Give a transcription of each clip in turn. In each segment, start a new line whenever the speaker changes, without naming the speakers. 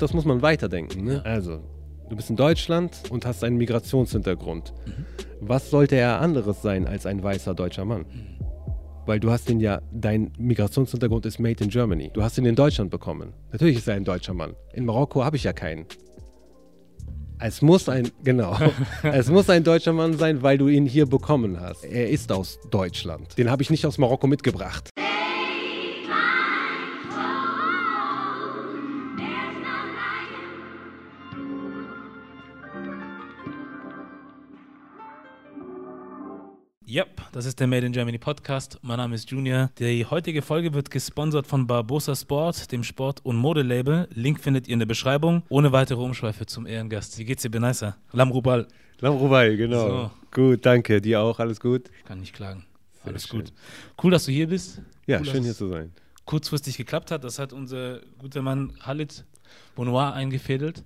das muss man weiterdenken. Ne? Also, du bist in Deutschland und hast einen Migrationshintergrund.
Mhm.
Was sollte er anderes sein als ein weißer deutscher Mann?
Mhm.
Weil du hast den ja, dein Migrationshintergrund ist made in Germany. Du hast ihn in Deutschland bekommen. Natürlich ist er ein deutscher Mann. In Marokko habe ich ja keinen. Es muss ein, genau, es muss ein deutscher Mann sein, weil du ihn hier bekommen hast. Er ist aus Deutschland. Den habe ich nicht aus Marokko mitgebracht.
Yep, das ist der Made in Germany Podcast. Mein Name ist Junior. Die heutige Folge wird gesponsert von Barbosa Sport, dem Sport- und Modelabel. Link findet ihr in der Beschreibung. Ohne weitere Umschweife zum Ehrengast. Wie geht's dir, Benaisa? Lamrubal.
Lamrubai, genau.
So.
Gut, danke. Dir auch, alles gut?
Kann nicht klagen.
Sehr
Alles
schön.
gut. Cool, dass du hier bist.
Ja,
cool,
schön hier zu sein.
kurzfristig geklappt hat. Das hat unser guter Mann Khalid Bonoir eingefädelt.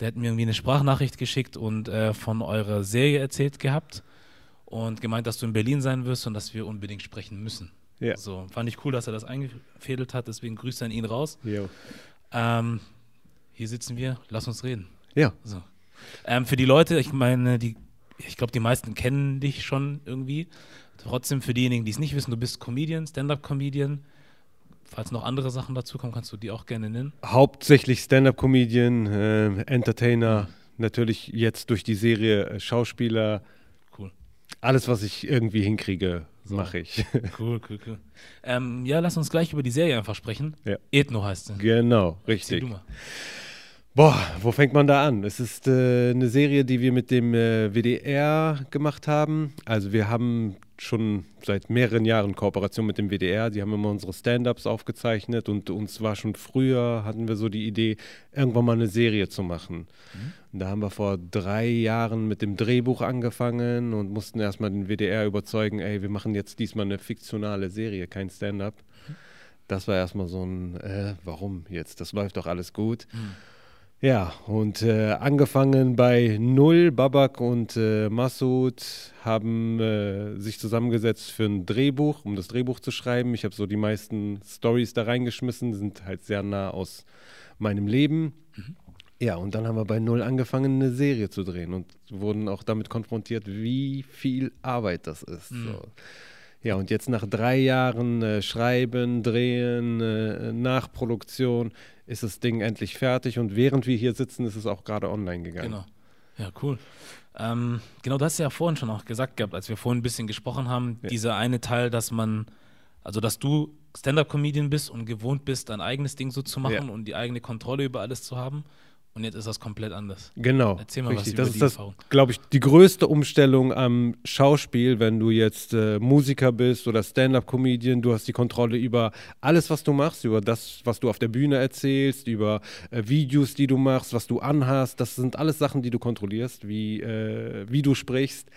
Der hat mir irgendwie eine Sprachnachricht geschickt und äh, von eurer Serie erzählt gehabt und gemeint, dass du in Berlin sein wirst und dass wir unbedingt sprechen müssen.
Ja.
So, fand ich cool, dass er das eingefädelt hat, deswegen Grüße an ihn raus.
Jo.
Ähm, hier sitzen wir, lass uns reden.
Ja,
So. Ähm, für die Leute, ich meine, die, ich glaube, die meisten kennen dich schon irgendwie. Trotzdem für diejenigen, die es nicht wissen, du bist Comedian, Stand-up-Comedian. Falls noch andere Sachen dazu kommen, kannst du die auch gerne nennen.
hauptsächlich Stand-up-Comedian, äh, Entertainer, natürlich jetzt durch die Serie äh, Schauspieler. Alles, was ich irgendwie hinkriege, mache ich.
Cool, cool, cool. Ähm, ja, lass uns gleich über die Serie einfach sprechen.
Ja.
Ethno heißt sie.
genau,
Erzähl
richtig.
du mal.
Boah, wo fängt man da an? Es ist äh, eine Serie, die wir mit dem äh, WDR gemacht haben. Also wir haben schon seit mehreren Jahren Kooperation mit dem WDR. Die haben immer unsere Stand-ups aufgezeichnet und uns war schon früher, hatten wir so die Idee, irgendwann mal eine Serie zu machen. Und da haben wir vor drei Jahren mit dem Drehbuch angefangen und mussten erstmal den WDR überzeugen, ey, wir machen jetzt diesmal eine fiktionale Serie, kein Stand-up. Das war erstmal so ein, äh, warum jetzt? Das läuft doch alles gut. Ja, und äh, angefangen bei Null, Babak und äh, Massoud haben äh, sich zusammengesetzt für ein Drehbuch, um das Drehbuch zu schreiben. Ich habe so die meisten Stories da reingeschmissen, sind halt sehr nah aus meinem Leben. Ja, und dann haben wir bei Null angefangen, eine Serie zu drehen und wurden auch damit konfrontiert, wie viel Arbeit das ist. So. Ja, und jetzt nach drei Jahren äh, Schreiben, Drehen, äh, Nachproduktion ist das Ding endlich fertig und während wir hier sitzen, ist es auch gerade online gegangen.
Genau. Ja, cool. Ähm, genau, du hast ja vorhin schon auch gesagt gehabt, als wir vorhin ein bisschen gesprochen haben,
Ja.
dieser eine Teil, dass man, also dass du Stand-up-Comedian bist und gewohnt bist, dein eigenes Ding so zu machen
Ja.
und die eigene Kontrolle über alles zu haben. Und jetzt ist das komplett anders.
Genau.
Erzähl mal was
richtig.
über
das
die
ist das,
Erfahrung.
glaube ich, die größte Umstellung am Schauspiel, wenn du jetzt äh, Musiker bist oder Stand-up-Comedian. Du hast die Kontrolle über alles, was du machst, über das, was du auf der Bühne erzählst, über äh, Videos, die du machst, was du anhast. Das sind alles Sachen, die du kontrollierst, wie, äh, wie du sprichst.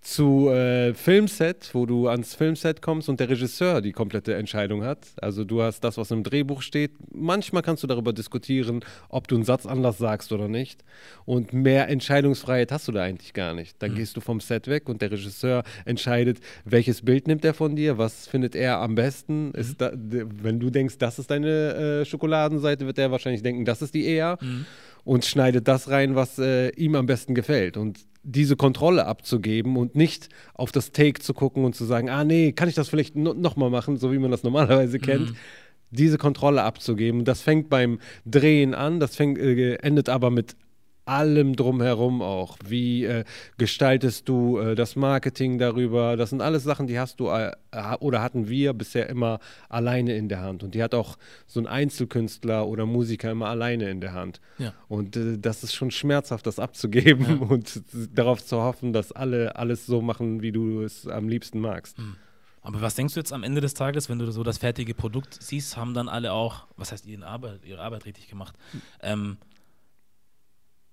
Zu äh, Filmset, wo du ans Filmset kommst und der Regisseur die komplette Entscheidung hat. Also du hast das, was im Drehbuch steht. Manchmal kannst du darüber diskutieren, ob du einen Satz anders sagst oder nicht. Und mehr Entscheidungsfreiheit hast du da eigentlich gar nicht. Dann gehst du vom Set weg und der Regisseur entscheidet, welches Bild nimmt er von dir, was findet er am besten. Ist da, wenn du denkst, das ist deine äh, Schokoladenseite, wird er wahrscheinlich denken, das ist die eher und schneidet das rein, was äh, ihm am besten gefällt. Und diese Kontrolle abzugeben und nicht auf das Take zu gucken und zu sagen, ah nee, kann ich das vielleicht no nochmal machen, so wie man das normalerweise kennt. Diese Kontrolle abzugeben, das fängt beim Drehen an, das fängt, äh, endet aber mit allem drumherum auch. Wie äh, gestaltest du äh, das Marketing darüber? Das sind alles Sachen, die hast du äh, oder hatten wir bisher immer alleine in der Hand. Und die hat auch so ein Einzelkünstler oder Musiker immer alleine in der Hand.
Ja.
Und äh, das ist schon schmerzhaft, das abzugeben und darauf zu hoffen, dass alle alles so machen, wie du es am liebsten magst.
Aber was denkst du jetzt am Ende des Tages, wenn du so das fertige Produkt siehst, haben dann alle auch, was heißt ihre Arbeit, ihre Arbeit richtig gemacht? Ähm,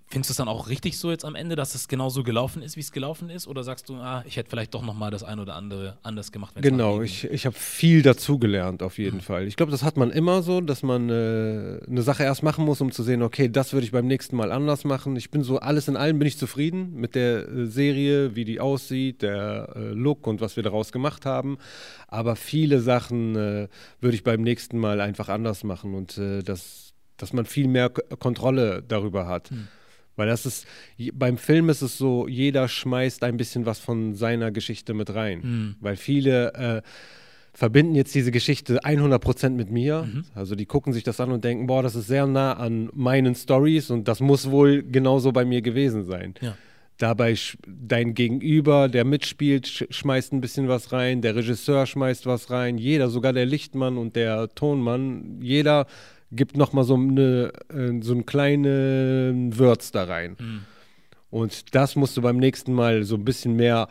findest du es dann auch richtig so jetzt am Ende, dass es genauso gelaufen ist, wie es gelaufen ist? Oder sagst du, ah, ich hätte vielleicht doch nochmal das ein oder andere anders gemacht? wenn's
Genau, ich, ich habe viel dazugelernt auf jeden Fall. Ich glaube, das hat man immer so, dass man äh, eine Sache erst machen muss, um zu sehen, okay, das würde ich beim nächsten Mal anders machen. Ich bin so, alles in allem bin ich zufrieden mit der äh, Serie, wie die aussieht, der äh, Look und was wir daraus gemacht haben. Aber viele Sachen äh, würde ich beim nächsten Mal einfach anders machen und äh, das dass man viel mehr K Kontrolle darüber hat. Weil das ist, beim Film ist es so, jeder schmeißt ein bisschen was von seiner Geschichte mit rein. Weil viele äh, verbinden jetzt diese Geschichte 100% mit mir. Also die gucken sich das an und denken, boah, das ist sehr nah an meinen Stories und das muss wohl genauso bei mir gewesen sein.
Ja.
Dabei dein Gegenüber, der mitspielt, sch schmeißt ein bisschen was rein, der Regisseur schmeißt was rein, jeder, sogar der Lichtmann und der Tonmann, jeder gibt nochmal so, eine, äh, so einen kleinen Würz da rein. Und das musst du beim nächsten Mal so ein bisschen mehr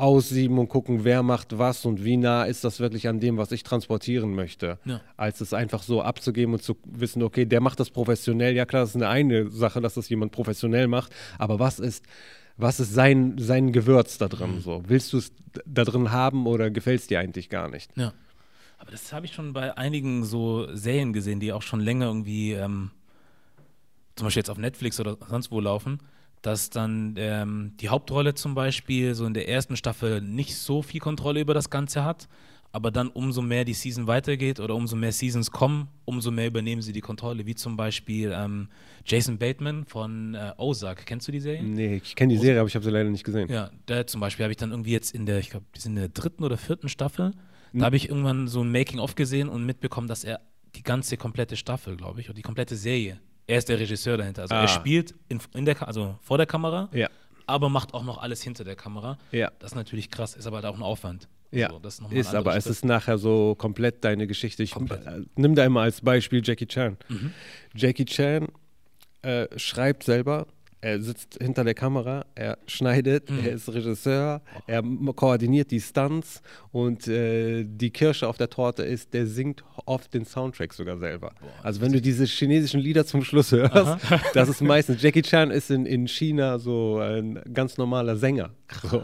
aussieben und gucken, wer macht was und wie nah ist das wirklich an dem, was ich transportieren möchte.
Ja.
Als es einfach so abzugeben und zu wissen, okay, der macht das professionell. Ja klar, das ist eine, eine Sache, dass das jemand professionell macht, aber was ist, was ist sein, sein Gewürz da drin? So? Willst du es da drin haben oder gefällt es dir eigentlich gar nicht?
Ja. Aber das habe ich schon bei einigen so Serien gesehen, die auch schon länger irgendwie, ähm, zum Beispiel jetzt auf Netflix oder sonst wo laufen, dass dann ähm, die Hauptrolle zum Beispiel so in der ersten Staffel nicht so viel Kontrolle über das Ganze hat, aber dann umso mehr die Season weitergeht oder umso mehr Seasons kommen, umso mehr übernehmen sie die Kontrolle, wie zum Beispiel ähm, Jason Bateman von äh, Ozark. Kennst du die Serie?
Nee, ich kenne die Serie, aber ich habe sie leider nicht gesehen.
Ja, da zum Beispiel habe ich dann irgendwie jetzt in der, ich glaube, die sind in der dritten oder vierten Staffel, da habe ich irgendwann so ein Making-of gesehen und mitbekommen, dass er die ganze komplette Staffel, glaube ich, oder die komplette Serie, er ist der Regisseur dahinter. Also
Ah.
er spielt in, in der, also vor der Kamera,
Ja.
aber macht auch noch alles hinter der Kamera.
Ja.
Das ist natürlich krass, ist aber halt auch ein Aufwand.
Ja,
Also, das ist,
ist aber
anderer
es
Schritt.
ist nachher so komplett deine Geschichte. Ich
Komplett.
äh, nimm da immer als Beispiel Jackie Chan.
Mhm.
Jackie Chan äh, schreibt selber, er sitzt hinter der Kamera, er schneidet,
Mhm.
er ist Regisseur, er koordiniert die Stunts und äh, die Kirsche auf der Torte ist, der singt oft den Soundtrack sogar selber. also wenn du diese chinesischen Lieder zum Schluss hörst, das ist meistens, Jackie Chan ist in, in China so ein ganz normaler Sänger. So.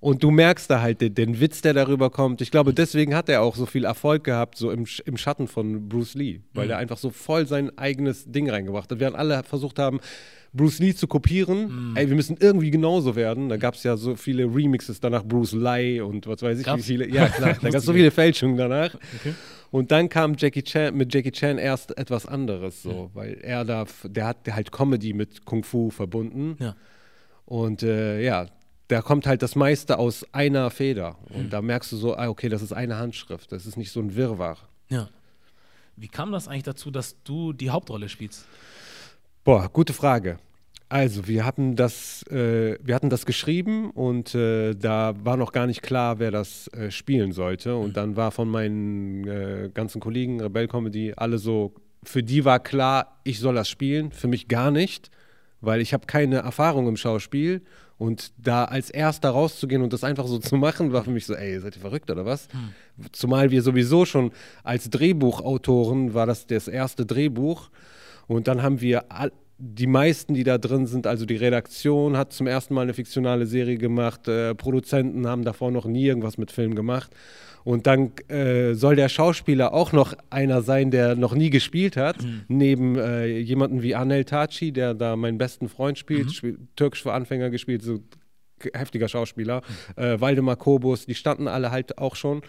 Und du merkst da halt den, den Witz, der darüber kommt. Ich glaube, deswegen hat er auch so viel Erfolg gehabt, so im, im Schatten von Bruce Lee, weil er einfach so voll sein eigenes Ding reingebracht hat. Während alle versucht haben, Bruce Lee zu kopieren, ey, wir müssen irgendwie genauso werden. Da gab es ja so viele Remixes danach, Bruce Lee und was weiß ich, wie
Gab's?
viele. Ja, klar, da gab es so viele Fälschungen danach. Und dann kam Jackie Chan mit Jackie Chan erst etwas anderes, so, weil er da, der hat halt Comedy mit Kung Fu verbunden.
Ja.
Und äh, ja, da kommt halt das meiste aus einer Feder. Und da merkst du so, ah, okay, das ist eine Handschrift. Das ist nicht so ein Wirrwarr.
ja. Wie kam das eigentlich dazu, dass du die Hauptrolle spielst?
Boah, gute Frage. Also, wir hatten das, äh, wir hatten das geschrieben und äh, da war noch gar nicht klar, wer das äh, spielen sollte. Und dann war von meinen äh, ganzen Kollegen Rebell Comedy alle so, für die war klar, ich soll das spielen, für mich gar nicht, weil ich habe keine Erfahrung im Schauspiel. Und da als Erster rauszugehen und das einfach so zu machen, war für mich so, ey, seid ihr verrückt oder was? Zumal wir sowieso schon als Drehbuchautoren war das das erste Drehbuch. Und dann haben wir all, die meisten, die da drin sind, also die Redaktion hat zum ersten Mal eine fiktionale Serie gemacht, äh, Produzenten haben davor noch nie irgendwas mit Film gemacht. Und dann äh, soll der Schauspieler auch noch einer sein, der noch nie gespielt hat, neben äh, jemanden wie Anel Taci, der da meinen besten Freund spielt, spielt Türkisch für Anfänger gespielt, so heftiger Schauspieler, äh, Waldemar Kobus, die standen alle halt auch schon.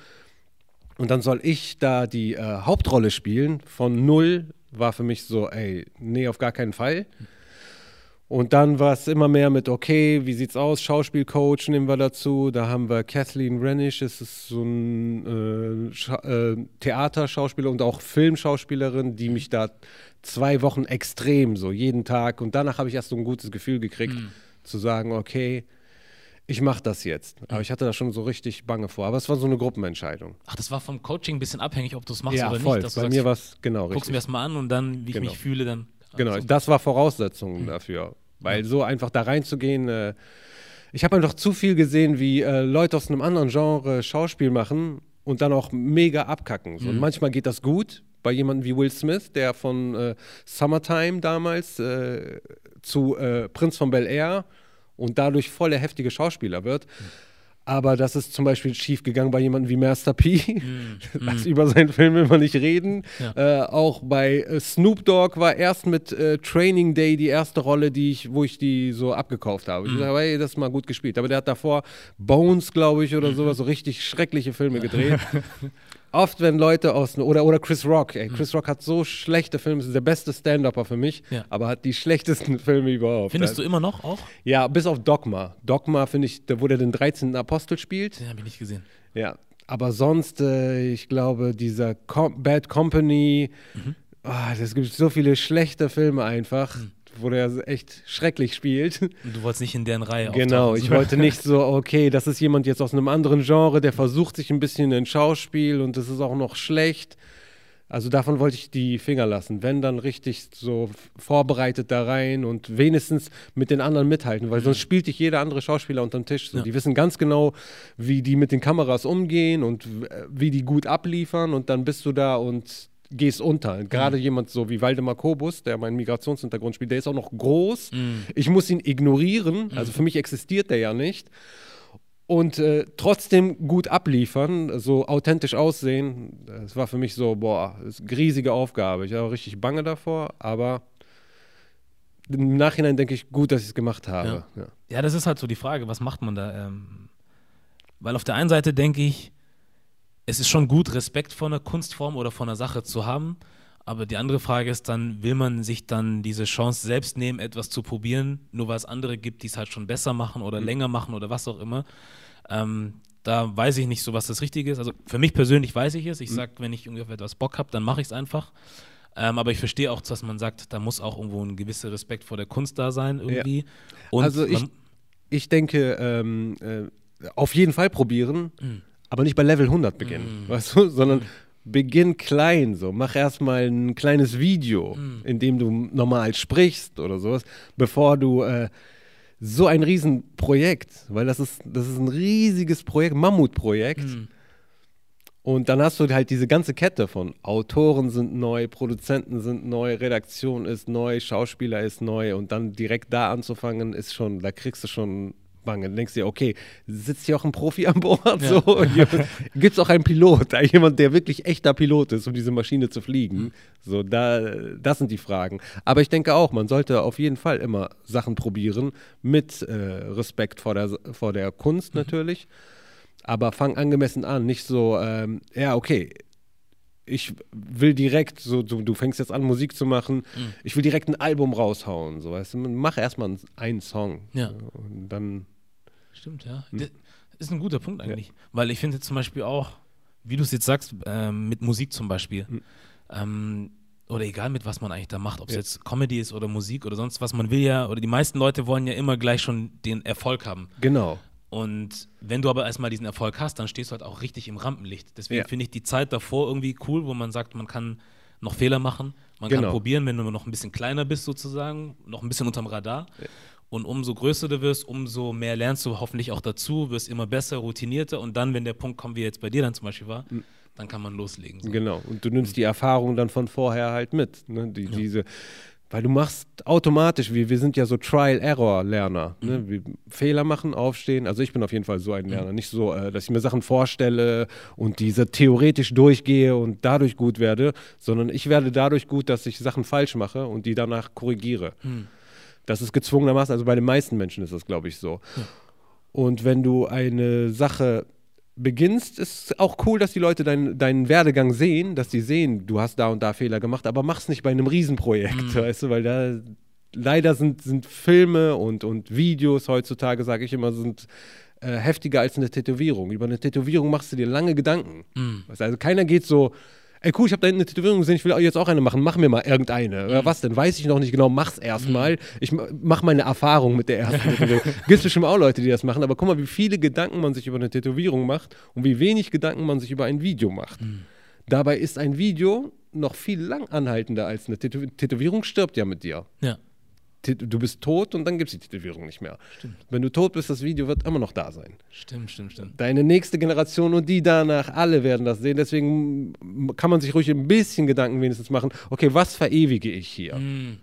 Und dann soll ich da die äh, Hauptrolle spielen. Von null war für mich so, ey, nee, auf gar keinen Fall. Und dann war es immer mehr mit, okay, wie sieht's aus? Schauspielcoach nehmen wir dazu. Da haben wir Kathleen Rennish, das ist so ein äh, äh, Theaterschauspieler und auch Filmschauspielerin, die mich da zwei Wochen extrem so jeden Tag und danach habe ich erst so ein gutes Gefühl gekriegt, zu sagen, okay, ich mache das jetzt. Aber ich hatte da schon so richtig Bange vor. Aber es war so eine Gruppenentscheidung.
Ach, das war vom Coaching ein bisschen abhängig, ob du es machst
ja,
oder
voll.
nicht. Dass du
Bei
sagst,
mir war es genau
guckst
richtig.
mir das mal an und dann, wie ich
Genau.
mich fühle, dann.
Genau,
Also,
das war Voraussetzung dafür. Weil so einfach da reinzugehen, äh, ich habe einfach zu viel gesehen, wie äh, Leute aus einem anderen Genre Schauspiel machen und dann auch mega abkacken. So. Und manchmal geht das gut, bei jemandem wie Will Smith, der von äh, Summertime damals äh, zu äh, Prinz von Bel Air und dadurch voll der heftige Schauspieler wird. Aber das ist zum Beispiel schief gegangen bei jemandem wie Master P. Lass über seinen Film immer nicht reden. Äh, auch bei äh, Snoop Dogg war erst mit äh, Training Day die erste Rolle, die ich, wo ich die so abgekauft habe. Ich sage, hey, das ist mal gut gespielt. Aber der hat davor Bones, glaube ich, oder sowas, so richtig schreckliche Filme gedreht. oft, wenn Leute aus oder oder Chris Rock, ey,
Mhm.
Chris Rock hat so schlechte Filme, ist der beste Stand-Upper für mich,
Ja.
aber hat die schlechtesten Filme überhaupt.
Findest du immer noch auch?
Ja, bis auf Dogma. Dogma finde ich, da wo der den 13. Apostel spielt.
Den habe ich nicht gesehen.
Ja, aber sonst, äh, ich glaube, dieser Com Bad Company,
Mhm.
ah, es gibt so viele schlechte Filme einfach, wo der echt schrecklich spielt.
Und du wolltest nicht in deren Reihe
Genau, ich wollte nicht so, okay, das ist jemand jetzt aus einem anderen Genre, der versucht sich ein bisschen in Schauspiel und das ist auch noch schlecht. Also davon wollte ich die Finger lassen. Wenn, dann richtig so vorbereitet da rein und wenigstens mit den anderen mithalten, weil sonst spielt dich jeder andere Schauspieler unterm Tisch. So.
Ja.
Die wissen ganz genau, wie die mit den Kameras umgehen und äh, wie die gut abliefern und dann bist du da und gehst unter. Gerade jemand so wie Waldemar Kobus, der meinen Migrationshintergrund spielt, der ist auch noch groß. Ich muss ihn ignorieren, also für mich existiert der ja nicht und äh, trotzdem gut abliefern, so authentisch aussehen, das war für mich so, boah, das ist eine riesige Aufgabe. Ich war richtig bange davor, aber im Nachhinein denke ich, gut, dass ich es gemacht habe. Ja.
Ja, das ist halt so die Frage, was macht man da? Ähm, weil auf der einen Seite denke ich, es ist schon gut, Respekt vor einer Kunstform oder vor einer Sache zu haben, aber die andere Frage ist dann, will man sich dann diese Chance selbst nehmen, etwas zu probieren, nur weil es andere gibt, die es halt schon besser machen oder länger machen oder was auch immer. Ähm, da weiß ich nicht so, was das Richtige ist. Also für mich persönlich weiß ich es. Ich sage, wenn ich irgendwie auf etwas Bock habe, dann mache ich es einfach. Ähm, aber ich verstehe auch, dass man sagt, da muss auch irgendwo ein gewisser Respekt vor der Kunst da sein irgendwie. Und
Also ich- Ich denke, ähm, äh, auf jeden Fall probieren,
Mhm.
Aber nicht bei Level 100 beginnen, weißt du, sondern beginn klein so. Mach erstmal ein kleines Video,
Mhm.
in dem du normal sprichst oder sowas, bevor du äh, so ein Riesenprojekt, weil das ist, das ist ein riesiges Projekt, Mammutprojekt.
Mhm.
Und dann hast du halt diese ganze Kette von Autoren sind neu, Produzenten sind neu, Redaktion ist neu, Schauspieler ist neu und dann direkt da anzufangen ist schon, da kriegst du schon Bange. Dann denkst du dir, okay, sitzt hier auch ein Profi an Bord? So, Gibt es auch einen Pilot, jemand, der wirklich echter Pilot ist, um diese Maschine zu fliegen? So, da, das sind die Fragen. Aber ich denke auch, man sollte auf jeden Fall immer Sachen probieren, mit äh, Respekt vor der, vor der Kunst natürlich aber fang angemessen an, nicht so, ähm, ja, okay, ich will direkt, so, du, du fängst jetzt an, Musik zu machen, ich will direkt ein Album raushauen, so, weißt du, mach erstmal einen Song.
Ja.
Und dann,
Stimmt, ja. Das ist ein guter Punkt eigentlich. Weil ich finde zum Beispiel auch, wie du es jetzt sagst, ähm, mit Musik zum Beispiel, ähm, oder egal mit was man eigentlich da macht, ob es
Ja.
jetzt Comedy ist oder Musik oder sonst was, man will ja, oder die meisten Leute wollen ja immer gleich schon den Erfolg haben.
genau.
Und wenn du aber erstmal diesen Erfolg hast, dann stehst du halt auch richtig im Rampenlicht. Deswegen
Ja.
finde ich die Zeit davor irgendwie cool, wo man sagt, man kann noch Fehler machen, man kann
Genau.
probieren, wenn du noch ein bisschen kleiner bist sozusagen, noch ein bisschen unterm Radar. Und umso größer du wirst, umso mehr lernst du hoffentlich auch dazu, wirst immer besser, routinierter und dann, wenn der Punkt kommt, wie jetzt bei dir dann zum Beispiel war, dann kann man loslegen. So.
Genau. Und du nimmst die Erfahrung dann von vorher halt mit. Ne? Die, diese, weil du machst automatisch, wir, wir sind ja so Trial-Error-Lerner. Ne? Wir Fehler machen, aufstehen. Also ich bin auf jeden Fall so ein Lerner. Nicht so, äh, dass ich mir Sachen vorstelle und diese theoretisch durchgehe und dadurch gut werde, sondern ich werde dadurch gut, dass ich Sachen falsch mache und die danach korrigiere. Das ist gezwungenermaßen, also bei den meisten Menschen ist das, glaube ich, so. Und wenn du eine Sache beginnst, ist auch cool, dass die Leute dein, deinen Werdegang sehen, dass die sehen, du hast da und da Fehler gemacht, aber mach's nicht bei einem Riesenprojekt, weißt du, weil da leider sind, sind Filme und, und Videos heutzutage, sage ich immer, sind äh, heftiger als eine Tätowierung. Über eine Tätowierung machst du dir lange Gedanken. Du, also keiner geht so, ey cool, ich habe da hinten eine Tätowierung gesehen, ich will jetzt auch eine machen, mach mir mal irgendeine. Oder was denn? Weiß ich noch nicht genau, mach's erstmal. Ich ma- mach meine Erfahrung mit der ersten Tätowierung. Gibt bestimmt auch Leute, die das machen, aber guck mal, wie viele Gedanken man sich über eine Tätowierung macht und wie wenig Gedanken man sich über ein Video macht. Dabei ist ein Video noch viel lang anhaltender als eine Tätow Tätowierung stirbt ja mit dir.
Ja.
Du bist tot und dann gibt es die Tätowierung nicht mehr. Wenn du tot bist, das Video wird immer noch da sein.
Stimmt, stimmt, stimmt.
Deine nächste Generation und die danach, alle werden das sehen. Deswegen kann man sich ruhig ein bisschen Gedanken wenigstens machen, okay, was verewige ich hier?
Mm.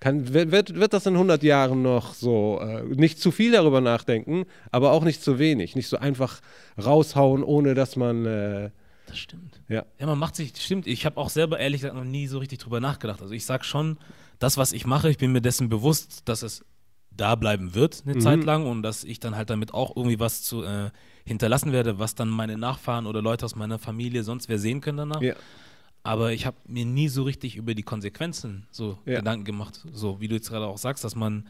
Kann, wird, wird, wird das in 100 Jahren noch so, äh, nicht zu viel darüber nachdenken, aber auch nicht zu wenig. Nicht so einfach raushauen, ohne dass man, äh,
Das stimmt.
ja.
Ja, man macht sich, stimmt, ich habe auch selber ehrlich gesagt noch nie so richtig drüber nachgedacht. Also ich sag schon, das, was ich mache, ich bin mir dessen bewusst, dass es da bleiben wird eine mhm. Zeit lang und dass ich dann halt damit auch irgendwie was zu äh, hinterlassen werde, was dann meine Nachfahren oder Leute aus meiner Familie sonst wer sehen können danach. Ja. Aber ich habe mir nie so richtig über die Konsequenzen so ja. Gedanken gemacht, so wie du jetzt gerade auch sagst, dass man,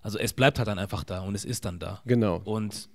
also es bleibt halt dann einfach da und es ist dann da.
Genau.
Und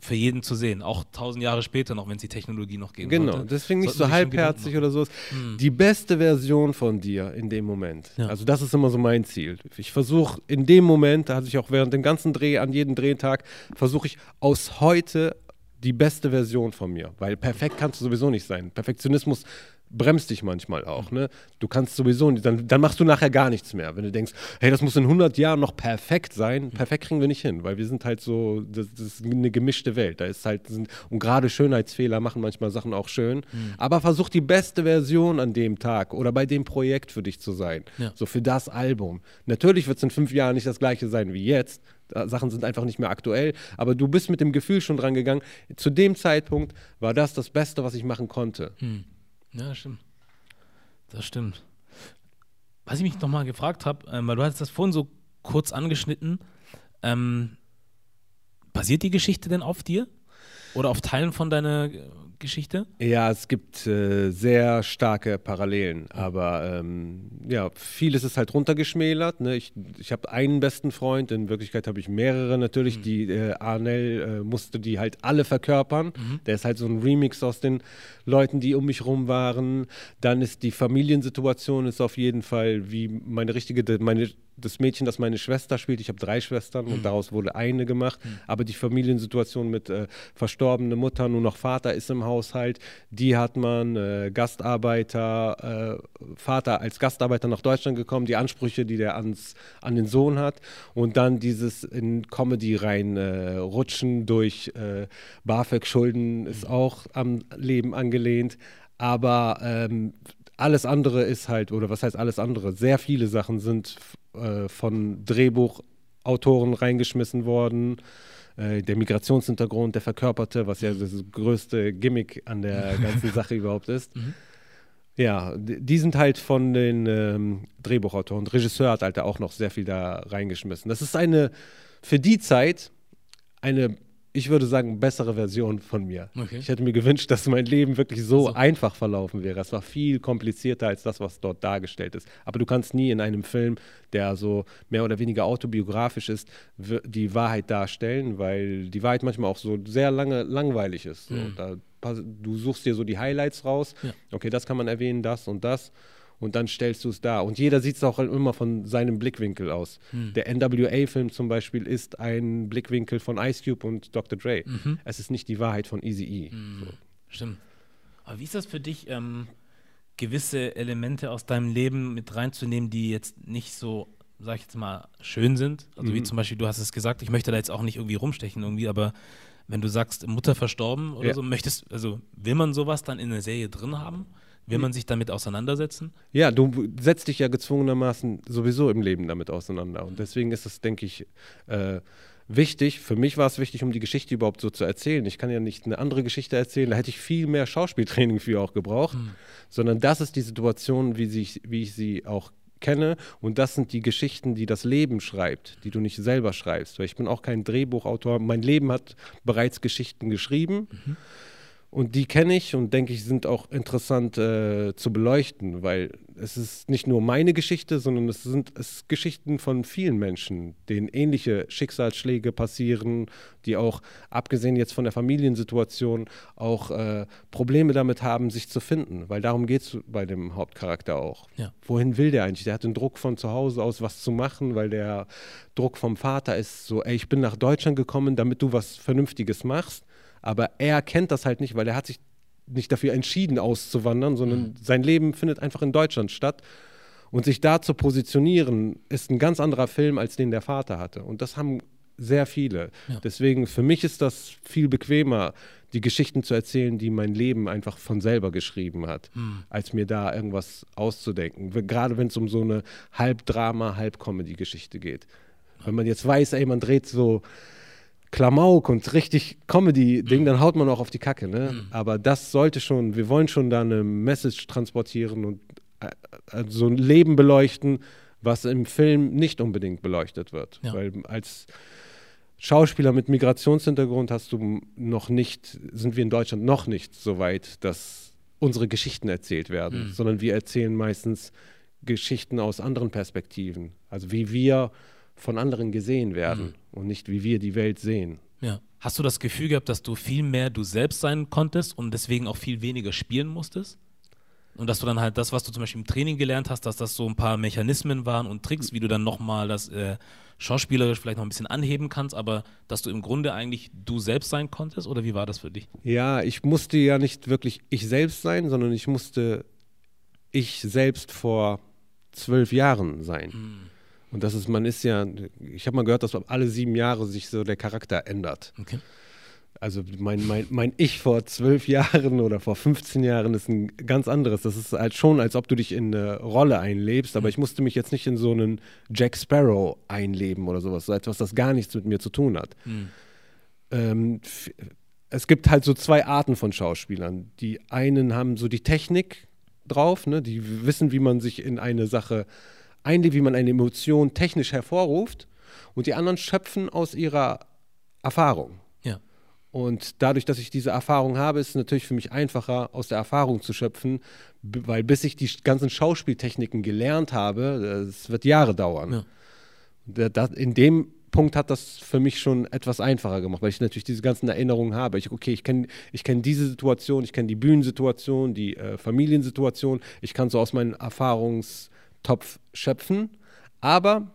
für jeden zu sehen, auch tausend Jahre später noch, wenn es die Technologie noch geben
Genau,
sollte,
deswegen nicht so halbherzig oder so. Hm. Die beste Version von dir in dem Moment. Ja. Also das ist immer so mein Ziel. Ich versuche in dem Moment, da hatte ich auch während dem ganzen Dreh, an jedem Drehtag, versuche ich aus heute die beste Version von mir. Weil perfekt kannst du sowieso nicht sein. Perfektionismus bremst dich manchmal auch. Ne? Du kannst sowieso, dann, dann machst du nachher gar nichts mehr. Wenn du denkst, hey, das muss in 100 Jahren noch perfekt sein, perfekt kriegen wir nicht hin, weil wir sind halt so, das, das ist eine gemischte Welt. Da ist halt, sind, und gerade Schönheitsfehler machen manchmal Sachen auch schön. Mhm. Aber versuch die beste Version an dem Tag oder bei dem Projekt für dich zu sein. Ja. So für das Album. Natürlich wird es in fünf Jahren nicht das gleiche sein wie jetzt. Sachen sind einfach nicht mehr aktuell, aber du bist mit dem Gefühl schon dran gegangen. Zu dem Zeitpunkt war das das Beste, was ich machen konnte. Mhm.
Ja, stimmt. Das stimmt. Was ich mich nochmal gefragt habe, ähm, weil du hast das vorhin so kurz angeschnitten, ähm, basiert die Geschichte denn auf dir? Oder auf Teilen von deiner Geschichte?
Ja, es gibt äh, sehr starke Parallelen, aber ähm, ja, vieles ist halt runtergeschmälert. Ne? Ich, ich habe einen besten Freund, in Wirklichkeit habe ich mehrere natürlich. Mhm. Die äh, Arnell äh, musste die halt alle verkörpern. Mhm. Der ist halt so ein Remix aus den Leuten, die um mich rum waren. Dann ist die Familiensituation ist auf jeden Fall wie meine richtige, meine das Mädchen, das meine Schwester spielt, ich habe drei Schwestern mhm. und daraus wurde eine gemacht, mhm. aber die Familiensituation mit äh, verstorbene Mutter, nur noch Vater ist im Haushalt, die hat man, äh, Gastarbeiter, äh, Vater als Gastarbeiter nach Deutschland gekommen, die Ansprüche, die der ans, an den Sohn hat und dann dieses in Comedy reinrutschen äh, durch äh, BAföG-Schulden ist mhm. auch am Leben angelehnt, aber ähm, alles andere ist halt, oder was heißt alles andere? Sehr viele Sachen sind äh, von Drehbuchautoren reingeschmissen worden. Äh, der Migrationshintergrund, der verkörperte, was ja das größte Gimmick an der ganzen Sache überhaupt ist. Mhm. Ja, die sind halt von den ähm, Drehbuchautoren. Regisseur hat halt auch noch sehr viel da reingeschmissen. Das ist eine, für die Zeit, eine ich würde sagen, bessere Version von mir. Okay. Ich hätte mir gewünscht, dass mein Leben wirklich so also. einfach verlaufen wäre. Es war viel komplizierter als das, was dort dargestellt ist. Aber du kannst nie in einem Film, der so mehr oder weniger autobiografisch ist, die Wahrheit darstellen, weil die Wahrheit manchmal auch so sehr lange langweilig ist. So, mhm. da, du suchst dir so die Highlights raus. Ja. Okay, das kann man erwähnen, das und das und dann stellst du es da. Und jeder sieht es auch immer von seinem Blickwinkel aus. Hm. Der NWA-Film zum Beispiel ist ein Blickwinkel von Ice Cube und Dr. Dre. Mhm. Es ist nicht die Wahrheit von Easy E.
Hm. So. Stimmt. Aber wie ist das für dich, ähm, gewisse Elemente aus deinem Leben mit reinzunehmen, die jetzt nicht so, sag ich jetzt mal, schön sind? Also mhm. wie zum Beispiel, du hast es gesagt, ich möchte da jetzt auch nicht irgendwie rumstechen irgendwie, aber wenn du sagst, Mutter verstorben oder ja. so, möchtest, also will man sowas dann in der Serie drin haben? Will man sich damit auseinandersetzen?
Ja, du setzt dich ja gezwungenermaßen sowieso im Leben damit auseinander. Und deswegen ist es, denke ich, äh, wichtig. Für mich war es wichtig, um die Geschichte überhaupt so zu erzählen. Ich kann ja nicht eine andere Geschichte erzählen, da hätte ich viel mehr Schauspieltraining für auch gebraucht. Mhm. Sondern das ist die Situation, wie, sie, wie ich sie auch kenne. Und das sind die Geschichten, die das Leben schreibt, die du nicht selber schreibst. Weil ich bin auch kein Drehbuchautor. Mein Leben hat bereits Geschichten geschrieben. Mhm. Und die kenne ich und denke ich, sind auch interessant äh, zu beleuchten, weil es ist nicht nur meine Geschichte, sondern es sind es Geschichten von vielen Menschen, denen ähnliche Schicksalsschläge passieren, die auch, abgesehen jetzt von der Familiensituation, auch äh, Probleme damit haben, sich zu finden, weil darum geht es bei dem Hauptcharakter auch. Ja. Wohin will der eigentlich? Der hat den Druck von zu Hause aus, was zu machen, weil der Druck vom Vater ist so, ey, ich bin nach Deutschland gekommen, damit du was Vernünftiges machst aber er kennt das halt nicht, weil er hat sich nicht dafür entschieden auszuwandern, sondern mhm. sein Leben findet einfach in Deutschland statt. Und sich da zu positionieren, ist ein ganz anderer Film, als den der Vater hatte. Und das haben sehr viele. Ja. Deswegen, für mich ist das viel bequemer, die Geschichten zu erzählen, die mein Leben einfach von selber geschrieben hat, mhm. als mir da irgendwas auszudenken. Gerade wenn es um so eine Halbdrama, Halb-Comedy-Geschichte geht. Wenn man jetzt weiß, ey, man dreht so Klamauk und richtig Comedy-Ding, mhm. dann haut man auch auf die Kacke. Ne? Mhm. Aber das sollte schon, wir wollen schon da eine Message transportieren und äh, so ein Leben beleuchten, was im Film nicht unbedingt beleuchtet wird.
Ja.
Weil als Schauspieler mit Migrationshintergrund hast du noch nicht, sind wir in Deutschland noch nicht so weit, dass unsere Geschichten erzählt werden,
Mhm.
sondern wir erzählen meistens Geschichten aus anderen Perspektiven. Also wie wir von anderen gesehen werden und nicht wie wir die Welt sehen.
Ja. Hast du das Gefühl gehabt, dass du viel mehr du selbst sein konntest und deswegen auch viel weniger spielen musstest? Und dass du dann halt das, was du zum Beispiel im Training gelernt hast, dass das so ein paar Mechanismen waren und Tricks, wie du dann nochmal das äh, schauspielerisch vielleicht noch ein bisschen anheben kannst, aber dass du im Grunde eigentlich du selbst sein konntest? Oder wie war das für dich?
Ja, ich musste ja nicht wirklich ich selbst sein, sondern ich musste ich selbst vor zwölf Jahren sein. Und das ist, man ist ja, ich habe mal gehört, dass alle sieben Jahre sich so der Charakter ändert.
Okay.
Also mein, mein, mein Ich vor zwölf Jahren oder vor 15 Jahren ist ein ganz anderes. Das ist halt schon, als ob du dich in eine Rolle einlebst, aber ich musste mich jetzt nicht in so einen Jack Sparrow einleben oder sowas, so etwas, das gar nichts mit mir zu tun hat. Ähm, f- es gibt halt so zwei Arten von Schauspielern. Die einen haben so die Technik drauf, ne? die wissen, wie man sich in eine Sache einlebt, wie man eine Emotion technisch hervorruft. Und die anderen schöpfen aus ihrer Erfahrung.
Ja.
Und dadurch, dass ich diese Erfahrung habe, ist es natürlich für mich einfacher, aus der Erfahrung zu schöpfen, weil bis ich die ganzen Schauspieltechniken gelernt habe, es wird Jahre dauern.
Ja.
Da- da- In dem Punkt hat das für mich schon etwas einfacher gemacht, weil ich natürlich diese ganzen Erinnerungen habe. Ich, okay, ich kenne ich kenn diese Situation, ich kenne die Bühnensituation, die äh, Familiensituation, ich kann so aus meinem Erfahrungstopf schöpfen, aber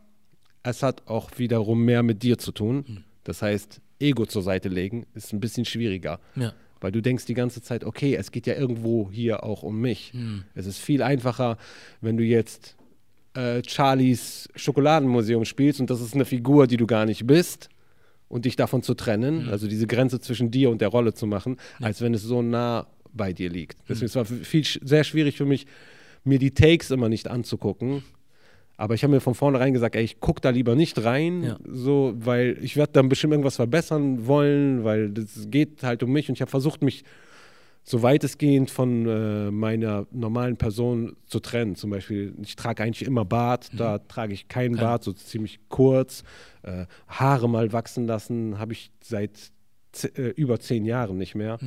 es hat auch wiederum mehr mit dir zu tun. Das heißt, Ego zur Seite legen ist ein bisschen schwieriger.
Ja.
Weil du denkst die ganze Zeit, okay, es geht ja irgendwo hier auch um mich. Es ist viel einfacher, wenn du jetzt äh, Charlies Schokoladenmuseum spielst und das ist eine Figur, die du gar nicht bist und dich davon zu trennen, also diese Grenze zwischen dir und der Rolle zu machen, als wenn es so nah bei dir liegt. Deswegen es war viel, sehr schwierig für mich, mir die Takes immer nicht anzugucken. Aber ich habe mir von vornherein gesagt, ey, ich gucke da lieber nicht rein,
Ja.
so, weil ich werde dann bestimmt irgendwas verbessern wollen, weil das geht halt um mich und ich habe versucht, mich so weitestgehend von äh, meiner normalen Person zu trennen. Zum Beispiel, ich trage eigentlich immer Bart, da trage ich keinen
Kein-
Bart, so ziemlich kurz. Äh, Haare mal wachsen lassen, habe ich seit äh, über zehn Jahren nicht mehr.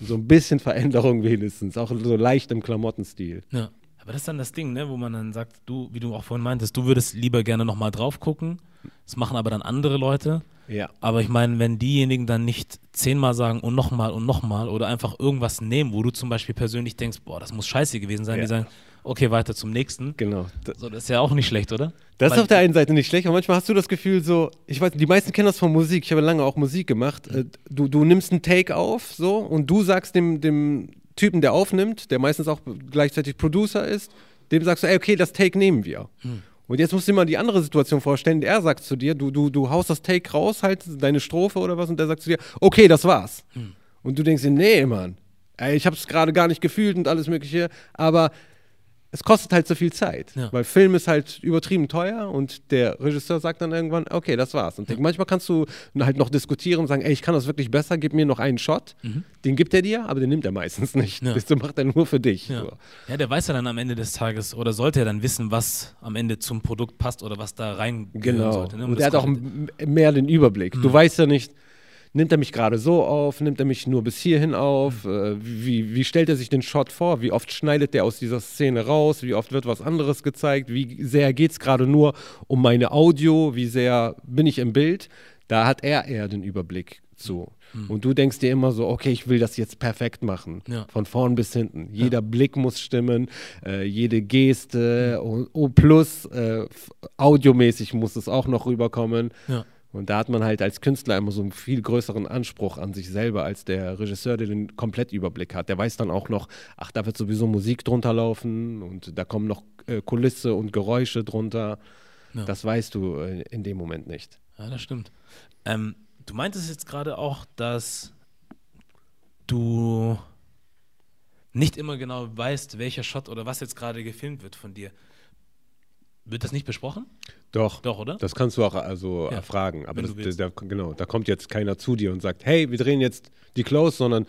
So ein bisschen Veränderung wenigstens, auch so leicht im Klamottenstil.
Ja. Aber das ist dann das Ding, ne, wo man dann sagt, du, wie du auch vorhin meintest, du würdest lieber gerne nochmal drauf gucken. Das machen aber dann andere Leute.
Ja.
Aber ich meine, wenn diejenigen dann nicht zehnmal sagen und nochmal und nochmal oder einfach irgendwas nehmen, wo du zum Beispiel persönlich denkst, boah, das muss scheiße gewesen sein,
Ja.
die sagen, okay, weiter zum nächsten.
Genau.
So, das ist ja auch nicht schlecht, oder?
Das ist auf der einen Seite nicht schlecht, aber manchmal hast du das Gefühl so, ich weiß, die meisten kennen das von Musik, ich habe lange auch Musik gemacht. Äh, Du, du nimmst einen Take auf, so, und du sagst dem, dem Typen, der aufnimmt, der meistens auch gleichzeitig Producer ist, dem sagst du, ey, okay, das Take nehmen wir. Und jetzt musst du dir mal die andere Situation vorstellen, er sagt zu dir, du, du, du haust das Take raus, halt deine Strophe oder was, und der sagt zu dir, okay, das war's. Und du denkst dir, nee, Mann, ey, ich habe es gerade gar nicht gefühlt und alles Mögliche, aber es kostet halt so viel Zeit,
Ja.
weil Film ist halt übertrieben teuer und der Regisseur sagt dann irgendwann, okay, das war's. Und manchmal kannst du halt noch diskutieren und sagen, ey, ich kann das wirklich besser, gib mir noch einen Shot. Den gibt er dir, aber den nimmt er meistens nicht.
Mhm. Ja.
Das macht er nur für dich.
Ja.
So.
ja, der weiß ja dann am Ende des Tages oder sollte er dann wissen, was am Ende zum Produkt passt oder was da rein
Genau.
sollte. Ne?
Und
das
er hat auch mehr den Überblick.
Mhm.
Du weißt ja nicht, nimmt er mich gerade so auf, nimmt er mich nur bis hierhin auf,
Mhm.
äh, wie, wie stellt er sich den Shot vor, wie oft schneidet der aus dieser Szene raus, wie oft wird was anderes gezeigt, wie sehr geht es gerade nur um meine Audio, wie sehr bin ich im Bild. Da hat er eher den Überblick zu. Und du denkst dir immer so, okay, ich will das jetzt perfekt machen.
Mhm. Ja.
Von vorn bis hinten. Jeder Blick muss stimmen, äh, jede Geste, oh, oh, plus äh, audiomäßig muss es auch noch rüberkommen.
Ja.
Und da hat man halt als Künstler immer so einen viel größeren Anspruch an sich selber als der Regisseur, der den Komplettüberblick hat. Der weiß dann auch noch, ach, da wird sowieso Musik drunter laufen und da kommen noch äh, Kulisse und Geräusche drunter.
Ja.
Das weißt du äh, in dem Moment nicht.
Ja, das stimmt. Ähm, du meintest jetzt gerade auch, dass du nicht immer genau weißt, welcher Shot oder was jetzt gerade gefilmt wird von dir. Wird das nicht besprochen?
Doch.
Doch, oder?
Das kannst du auch also
Ja,
erfragen. Aber
wenn
das,
willst.
da, genau, da kommt jetzt keiner zu dir und sagt, hey, wir drehen jetzt die Close, sondern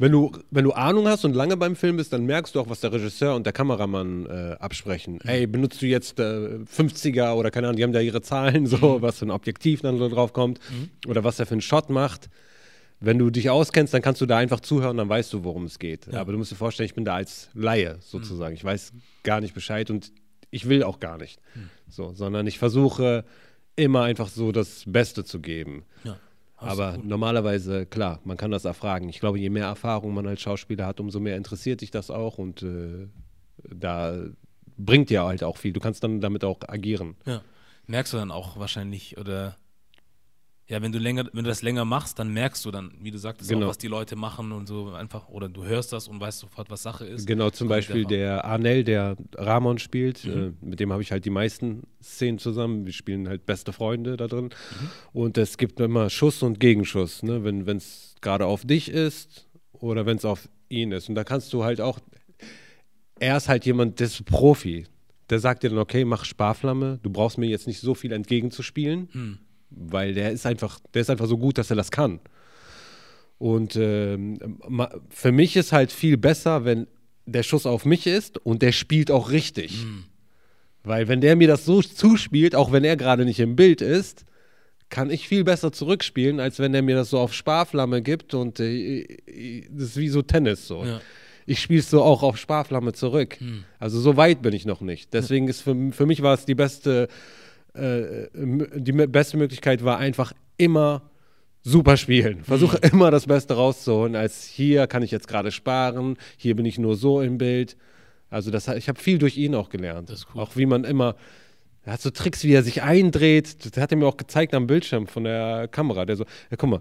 wenn du, wenn du Ahnung hast und lange beim Film bist, dann merkst du auch, was der Regisseur und der Kameramann äh, absprechen. Mhm. Ey, benutzt du jetzt äh, 50er oder keine Ahnung, die haben da ihre Zahlen, so, mhm. was für ein Objektiv dann so drauf kommt mhm. oder was er für einen Shot macht. Wenn du dich auskennst, dann kannst du da einfach zuhören, dann weißt du, worum es geht. Ja. Aber du musst dir vorstellen, ich bin da als Laie sozusagen. Mhm. Ich weiß gar nicht Bescheid und ich will auch gar nicht. Mhm. So, sondern ich versuche immer einfach so das Beste zu geben. Ja. Aber normalerweise, klar, man kann das erfragen. Ich glaube, je mehr Erfahrung man als Schauspieler hat, umso mehr interessiert dich das auch und äh, da bringt dir halt auch viel. Du kannst dann damit auch agieren.
Ja. Merkst du dann auch wahrscheinlich oder ja, wenn du länger, wenn du das länger machst, dann merkst du dann, wie du sagtest, genau. auch, was die Leute machen und so einfach, oder du hörst das und weißt sofort, was Sache ist.
Genau, zum Beispiel der Arnell, der Ramon spielt, mhm. äh, mit dem habe ich halt die meisten Szenen zusammen. Wir spielen halt beste Freunde da drin. Mhm. Und es gibt immer Schuss und Gegenschuss, ne? wenn es gerade auf dich ist oder wenn es auf ihn ist. Und da kannst du halt auch, er ist halt jemand, der ist Profi. Der sagt dir dann, okay, mach Sparflamme, du brauchst mir jetzt nicht so viel entgegenzuspielen. Mhm weil der ist einfach, der ist einfach so gut, dass er das kann. Und ähm, für mich ist halt viel besser, wenn der Schuss auf mich ist und der spielt auch richtig. Mhm. Weil wenn der mir das so zuspielt, auch wenn er gerade nicht im Bild ist, kann ich viel besser zurückspielen, als wenn er mir das so auf Sparflamme gibt und äh, das ist wie so Tennis so. Ja. Ich spiele es so auch auf Sparflamme zurück. Mhm. Also so weit bin ich noch nicht. Deswegen ist für, für mich war es die beste äh, die beste Möglichkeit war einfach immer super spielen. Versuche mhm. immer das Beste rauszuholen, als hier kann ich jetzt gerade sparen, hier bin ich nur so im Bild. Also das, ich habe viel durch ihn auch gelernt. Cool. Auch wie man immer, er hat so Tricks, wie er sich eindreht. Das hat er mir auch gezeigt am Bildschirm von der Kamera. Der so, ja guck mal,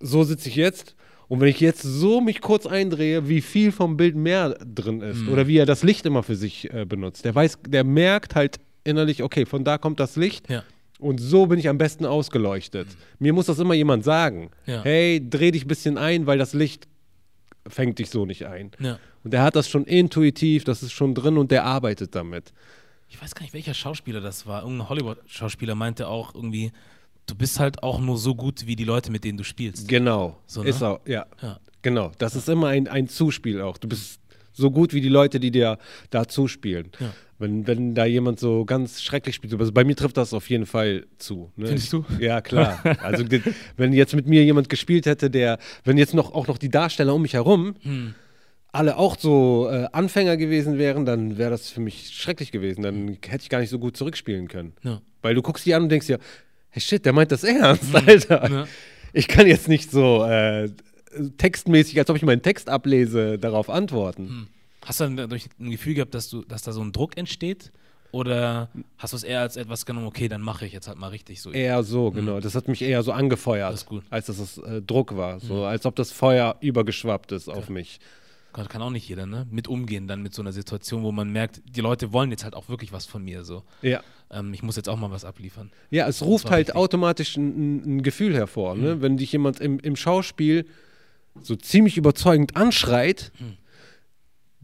so sitze ich jetzt. Und wenn ich jetzt so mich kurz eindrehe, wie viel vom Bild mehr drin ist mhm. oder wie er das Licht immer für sich äh, benutzt, der weiß, der merkt halt innerlich, okay, von da kommt das Licht. Ja. Und so bin ich am besten ausgeleuchtet. Mhm. Mir muss das immer jemand sagen. Ja. Hey, dreh dich ein bisschen ein, weil das Licht fängt dich so nicht ein. Ja. Und der hat das schon intuitiv, das ist schon drin und der arbeitet damit.
Ich weiß gar nicht, welcher Schauspieler das war. Irgendein Hollywood-Schauspieler meinte auch irgendwie, du bist halt auch nur so gut wie die Leute, mit denen du spielst.
Genau. So, ne? Ist auch, ja. ja. Genau. Das ist immer ein, ein Zuspiel auch. Du bist so gut wie die Leute, die dir da zuspielen. Ja. Wenn, wenn da jemand so ganz schrecklich spielt, also bei mir trifft das auf jeden Fall zu.
Ne? Findest du?
Ja, klar. Also wenn jetzt mit mir jemand gespielt hätte, der, wenn jetzt noch auch noch die Darsteller um mich herum hm. alle auch so äh, Anfänger gewesen wären, dann wäre das für mich schrecklich gewesen. Dann hätte ich gar nicht so gut zurückspielen können. Ja. Weil du guckst die an und denkst dir, hey shit, der meint das ernst, hm. Alter. Ja. Ich kann jetzt nicht so äh, textmäßig, als ob ich meinen Text ablese, darauf antworten. Hm.
Hast du dann dadurch ein Gefühl gehabt, dass, du, dass da so ein Druck entsteht? Oder hast du es eher als etwas genommen, okay, dann mache ich jetzt halt mal richtig so?
Eher so, mhm. genau. Das hat mich eher so angefeuert, das als dass es äh, Druck war. So, mhm. als ob das Feuer übergeschwappt ist okay. auf mich.
Gott, kann auch nicht jeder, ne? Mit umgehen dann mit so einer Situation, wo man merkt, die Leute wollen jetzt halt auch wirklich was von mir. So. Ja. Ähm, ich muss jetzt auch mal was abliefern.
Ja, es ruft halt richtig. automatisch ein, ein, Gefühl hervor, mhm. ne? Wenn dich jemand im, im Schauspiel so ziemlich überzeugend anschreit. Mhm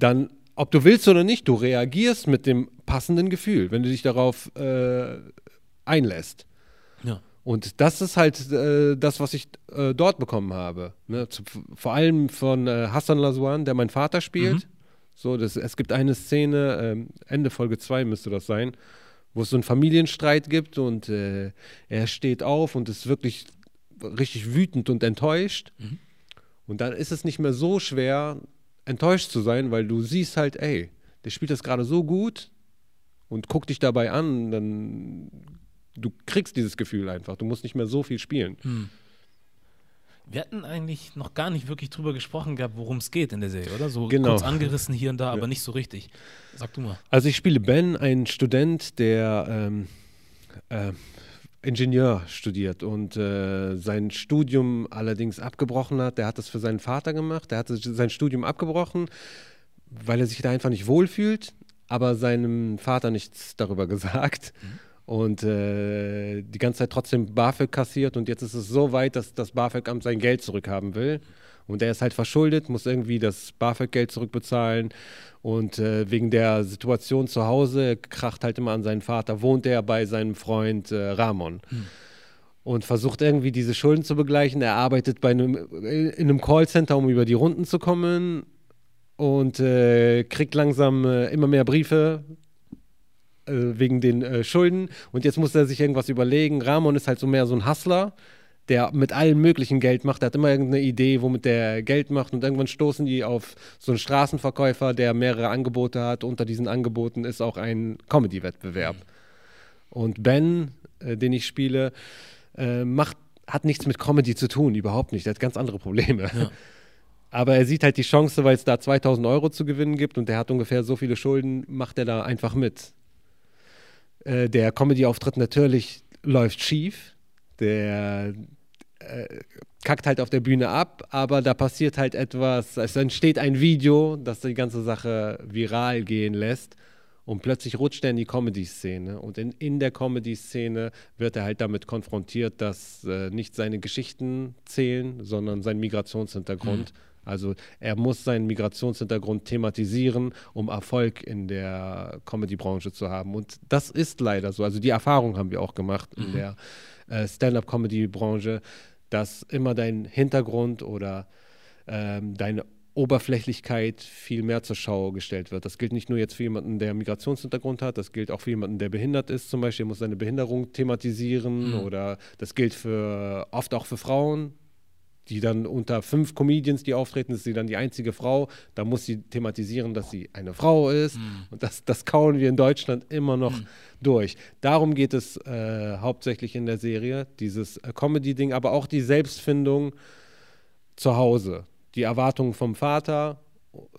dann, ob du willst oder nicht, du reagierst mit dem passenden Gefühl, wenn du dich darauf äh, einlässt. Ja. Und das ist halt äh, das, was ich äh, dort bekommen habe. Ne? Zu, vor allem von äh, Hassan Laswan, der mein Vater spielt. Mhm. So, das, es gibt eine Szene, ähm, Ende Folge 2 müsste das sein, wo es so einen Familienstreit gibt und äh, er steht auf und ist wirklich richtig wütend und enttäuscht. Mhm. Und dann ist es nicht mehr so schwer, enttäuscht zu sein, weil du siehst halt, ey, der spielt das gerade so gut und guck dich dabei an, dann du kriegst dieses Gefühl einfach. Du musst nicht mehr so viel spielen. Hm.
Wir hatten eigentlich noch gar nicht wirklich drüber gesprochen gehabt, worum es geht in der Serie, oder? So genau. kurz angerissen hier und da, aber ja. nicht so richtig. Sag du mal.
Also ich spiele Ben, einen Student, der ähm, äh, Ingenieur studiert und äh, sein Studium allerdings abgebrochen hat. Der hat das für seinen Vater gemacht. Der hat sein Studium abgebrochen, weil er sich da einfach nicht wohlfühlt, aber seinem Vater nichts darüber gesagt. Mhm. Und äh, die ganze Zeit trotzdem BAföG kassiert und jetzt ist es so weit, dass das BAföG-Amt sein Geld zurückhaben will. Und er ist halt verschuldet, muss irgendwie das BAföG-Geld zurückbezahlen und äh, wegen der Situation zu Hause kracht halt immer an seinen Vater, wohnt er bei seinem Freund äh, Ramon. Hm. und versucht irgendwie diese Schulden zu begleichen. Er arbeitet bei einem, in einem Callcenter, um über die Runden zu kommen und äh, kriegt langsam äh, immer mehr Briefe äh, wegen den äh, Schulden. Und jetzt muss er sich irgendwas überlegen. Ramon ist halt so mehr so ein Hustler, der mit allem möglichen Geld macht. Der hat immer irgendeine Idee, womit der Geld macht. Und irgendwann stoßen die auf so einen Straßenverkäufer, der mehrere Angebote hat. Unter diesen Angeboten ist auch ein Comedy-Wettbewerb. Und Ben, äh, den ich spiele, äh, macht, hat nichts mit Comedy zu tun, überhaupt nicht. Er hat ganz andere Probleme. Ja. Aber er sieht halt die Chance, weil es da 2000 Euro zu gewinnen gibt und der hat ungefähr so viele Schulden, macht er da einfach mit. Äh, der Comedy-Auftritt natürlich läuft schief. Der äh, kackt halt auf der Bühne ab, aber da passiert halt etwas. Es entsteht ein Video, das die ganze Sache viral gehen lässt. Und plötzlich rutscht er in die Comedy-Szene. Und in, in der Comedy-Szene wird er halt damit konfrontiert, dass äh, nicht seine Geschichten zählen, sondern sein Migrationshintergrund. Mhm. Also er muss seinen Migrationshintergrund thematisieren, um Erfolg in der Comedy-Branche zu haben. Und das ist leider so. Also die Erfahrung haben wir auch gemacht mhm. in der äh, Stand-up-Comedy-Branche, dass immer dein Hintergrund oder ähm, deine Oberflächlichkeit viel mehr zur Schau gestellt wird. Das gilt nicht nur jetzt für jemanden, der Migrationshintergrund hat, das gilt auch für jemanden, der behindert ist zum Beispiel, muss seine Behinderung thematisieren mhm. oder das gilt für oft auch für Frauen, die dann unter fünf Comedians, die auftreten, ist sie dann die einzige Frau. Da muss sie thematisieren, dass sie eine Frau ist. Mhm. Und das, das kauen wir in Deutschland immer noch mhm. durch. Darum geht es äh, hauptsächlich in der Serie, dieses äh, Comedy-Ding, aber auch die Selbstfindung zu Hause die Erwartungen vom Vater,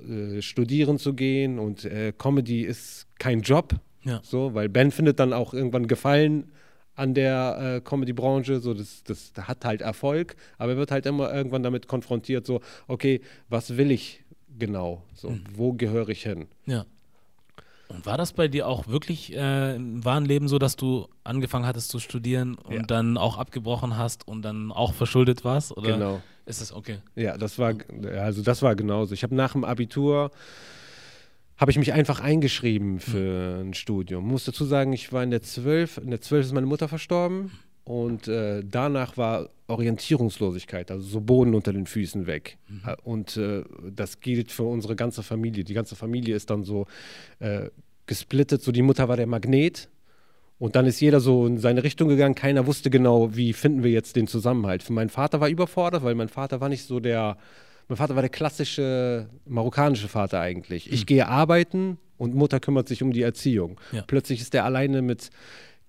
äh, studieren zu gehen und äh, Comedy ist kein Job. Ja. So, weil Ben findet dann auch irgendwann Gefallen an der äh, Comedy-Branche, so das, das, hat halt Erfolg, aber er wird halt immer irgendwann damit konfrontiert, so, okay, was will ich genau? So, mhm. wo gehöre ich hin?
Ja. Und war das bei dir auch wirklich äh, im wahren Leben so, dass du angefangen hattest zu studieren und ja. dann auch abgebrochen hast und dann auch verschuldet warst? Oder?
Genau.
Ist das okay?
Ja, das war, also das war genauso. Ich habe nach dem Abitur habe ich mich einfach eingeschrieben für ein Studium. Muss dazu sagen, ich war in der 12, in der 12 ist meine Mutter verstorben und äh, danach war Orientierungslosigkeit, also so Boden unter den Füßen weg. Mhm. Äh, und äh, das gilt für unsere ganze Familie. Die ganze Familie ist dann so äh, gesplittet. So die Mutter war der Magnet und dann ist jeder so in seine Richtung gegangen. Keiner wusste genau, wie finden wir jetzt den Zusammenhalt. Für meinen Vater war überfordert, weil mein Vater war nicht so der, mein Vater war der klassische marokkanische Vater eigentlich. Ich mhm. gehe arbeiten und Mutter kümmert sich um die Erziehung. Ja. Plötzlich ist er alleine mit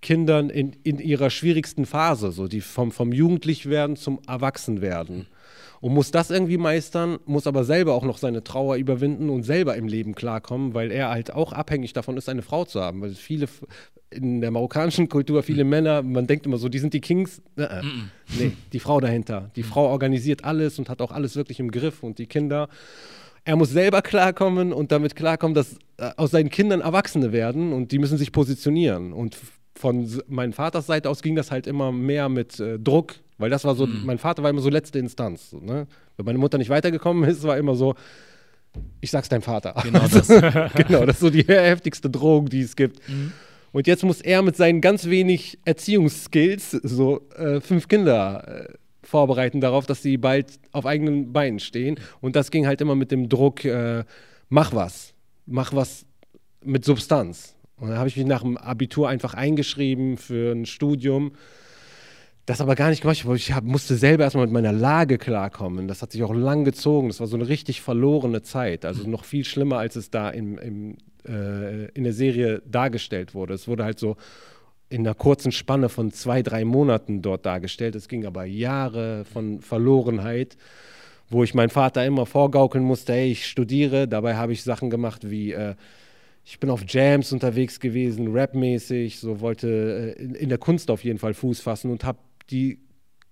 Kindern in, in ihrer schwierigsten Phase, so die vom, vom Jugendlichwerden zum Erwachsenwerden. Und muss das irgendwie meistern, muss aber selber auch noch seine Trauer überwinden und selber im Leben klarkommen, weil er halt auch abhängig davon ist, eine Frau zu haben. Weil viele in der marokkanischen Kultur, viele mhm. Männer, man denkt immer so, die sind die Kings. Äh, äh. Mhm. Nee, die Frau dahinter. Die mhm. Frau organisiert alles und hat auch alles wirklich im Griff und die Kinder. Er muss selber klarkommen und damit klarkommen, dass äh, aus seinen Kindern Erwachsene werden und die müssen sich positionieren. Und von meinem Vaters Seite aus ging das halt immer mehr mit äh, Druck, weil das war so, mhm. mein Vater war immer so letzte Instanz. Ne? Wenn meine Mutter nicht weitergekommen ist, war immer so, ich sag's deinem Vater.
Genau das.
genau, das ist so die heftigste Drohung, die es gibt. Mhm. Und jetzt muss er mit seinen ganz wenig Erziehungsskills so äh, fünf Kinder äh, vorbereiten darauf, dass sie bald auf eigenen Beinen stehen. Und das ging halt immer mit dem Druck, äh, mach was, mach was mit Substanz. Und dann habe ich mich nach dem Abitur einfach eingeschrieben für ein Studium das aber gar nicht gemacht. Ich hab, musste selber erstmal mit meiner Lage klarkommen. Das hat sich auch lang gezogen. Das war so eine richtig verlorene Zeit. Also noch viel schlimmer, als es da im, im, äh, in der Serie dargestellt wurde. Es wurde halt so in einer kurzen Spanne von zwei, drei Monaten dort dargestellt. Es ging aber Jahre von Verlorenheit, wo ich meinem Vater immer vorgaukeln musste, hey, ich studiere. Dabei habe ich Sachen gemacht wie äh, ich bin auf Jams unterwegs gewesen, rapmäßig, so wollte äh, in, der Kunst auf jeden Fall Fuß fassen und habe die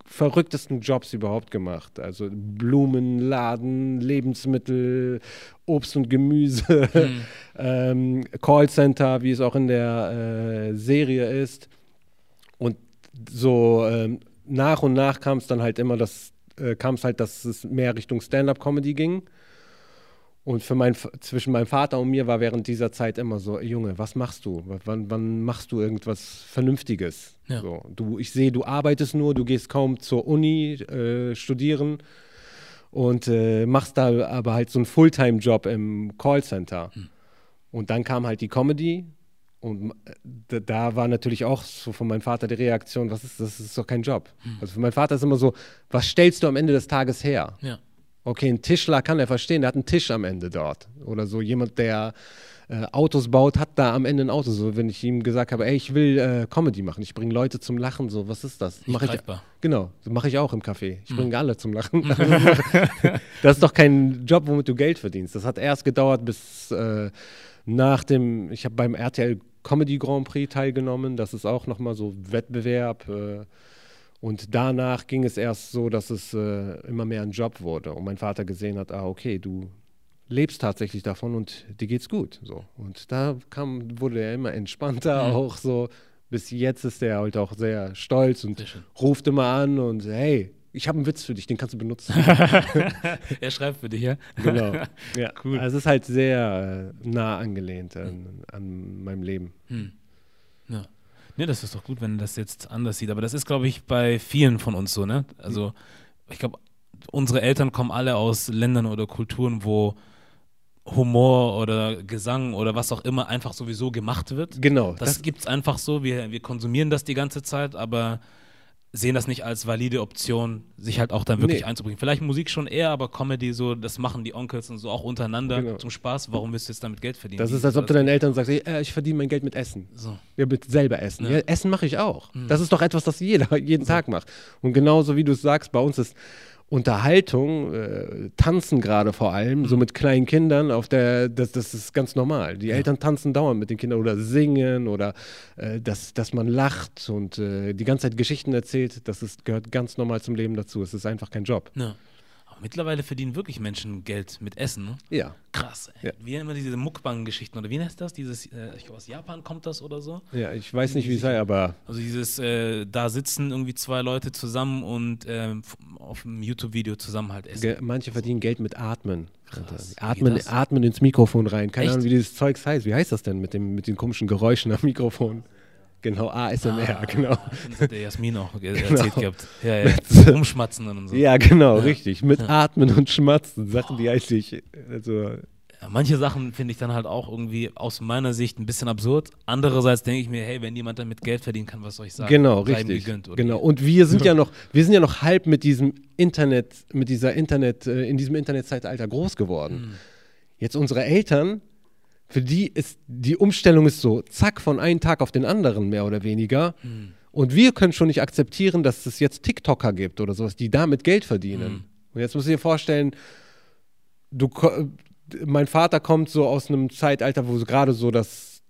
verrücktesten Jobs überhaupt gemacht. Also Blumenladen, Lebensmittel, Obst und Gemüse, mhm. ähm, Callcenter, wie es auch in der äh, Serie ist. Und so ähm, nach und nach kam es dann halt immer, das äh, kam es halt, dass es mehr Richtung Stand-up-Comedy ging. Und für mein, zwischen meinem Vater und mir war während dieser Zeit immer so, Junge, was machst du? Wann, wann machst du irgendwas Vernünftiges?
Ja.
So, du, ich sehe, du arbeitest nur, du gehst kaum zur Uni äh, studieren und äh, machst da aber halt so einen Fulltime-Job im Callcenter.
Hm.
Und dann kam halt die Comedy und äh, da, da war natürlich auch so von meinem Vater die Reaktion, was ist das? Das ist doch kein Job.
Hm.
Also für meinen Vater ist immer so, was stellst du am Ende des Tages her?
Ja.
Okay, ein Tischler kann er verstehen, der hat einen Tisch am Ende dort. Oder so jemand, der äh, Autos baut, hat da am Ende ein Auto. So, wenn ich ihm gesagt habe, ey, ich will äh, Comedy machen, ich bringe Leute zum Lachen, so, was ist das? Mach ich, genau, mache ich auch im Café. Ich bringe alle zum Lachen. das ist doch kein Job, womit du Geld verdienst. Das hat erst gedauert bis äh, nach dem, ich habe beim RTL Comedy Grand Prix teilgenommen. Das ist auch nochmal so Wettbewerb. Äh, und danach ging es erst so, dass es äh, immer mehr ein Job wurde und mein Vater gesehen hat, ah, okay, du lebst tatsächlich davon und dir geht's gut. So. Und da kam, wurde er immer entspannter,
Mhm.
auch so. Bis jetzt ist er halt auch sehr stolz und
Sehr
ruft immer an und hey, ich habe einen Witz für dich, den kannst du benutzen.
er schreibt für dich, ja?
genau. Ja.
Cool.
Also es ist halt sehr äh, nah angelehnt an, an meinem Leben.
Hm. Ja. Nee, das ist doch gut, wenn das jetzt anders sieht. Aber das ist, glaube ich, bei vielen von uns so, ne? Also, ich glaube, unsere Eltern kommen alle aus Ländern oder Kulturen, wo Humor oder Gesang oder was auch immer einfach sowieso gemacht wird.
Genau.
Das, gibt es einfach so. Wir, wir konsumieren das die ganze Zeit, aber sehen das nicht als valide Option, sich halt auch dann wirklich
Nee.
einzubringen. Vielleicht Musik schon eher, aber Comedy so, das machen die Onkels und so auch untereinander
Genau.
zum Spaß. Warum willst du jetzt damit Geld verdienen?
das ist, als ob du deinen Eltern sagst, ey, äh, ich verdiene mein Geld mit Essen.
So.
Ja, mit selber essen.
Ja.
Ja. Essen mache ich auch. Das ist doch etwas, das jeder jeden Tag macht. Und genauso wie du es sagst, bei uns ist Unterhaltung, äh, Tanzen gerade vor allem, so mit kleinen Kindern, auf der, das, das ist ganz normal. Die Eltern tanzen dauernd mit den Kindern oder singen oder äh, dass, dass man lacht und äh, die ganze Zeit Geschichten erzählt, das ist, gehört ganz normal zum Leben dazu. Es ist einfach kein Job.
Ja. Mittlerweile verdienen wirklich Menschen Geld mit Essen. Ne?
Ja.
Krass. Ey.
Ja.
Wie immer diese Mukbang-Geschichten oder wie heißt das? Dieses, äh, ich glaube aus Japan kommt das oder so.
Ja, ich weiß nicht, wie es sei, aber
Also dieses, äh, da sitzen irgendwie zwei Leute zusammen und ähm, auf einem YouTube-Video zusammen halt essen.
ge- manche verdienen Geld mit Atmen.
Krass. Wie
Atmen, atmen ins Mikrofon rein. Keine
Echt?
Ahnung, wie dieses Zeugs heißt. Wie heißt das denn mit, dem, mit den komischen Geräuschen am Mikrofon? Genau, ASMR,
Ah,
genau.
Das hat der Jasmin auch ge- erzählt gehabt. Ja, ja. Rumschmatzen und so.
Ja, genau,
Ja.
richtig. Mit Atmen und Schmatzen. Sachen, die eigentlich, also,
Ja, manche Sachen finde ich dann halt auch irgendwie aus meiner Sicht ein bisschen absurd. Andererseits denke ich mir, hey, wenn jemand damit Geld verdienen kann, was soll ich sagen?
genau,
ihm
richtig.
gegönnt,
Genau. Und wir sind ja noch, wir sind ja noch halb mit diesem Internet, mit dieser Internet, äh, in diesem Internetzeitalter groß geworden.
Hm.
Jetzt unsere Eltern, für die ist die Umstellung ist so, zack, von einem Tag auf den anderen, mehr oder weniger.
Hm.
Und wir können schon nicht akzeptieren, dass es jetzt TikToker gibt oder sowas, die damit Geld verdienen.
Hm.
Und jetzt musst du dir vorstellen, du, mein Vater kommt so aus einem Zeitalter, wo gerade so das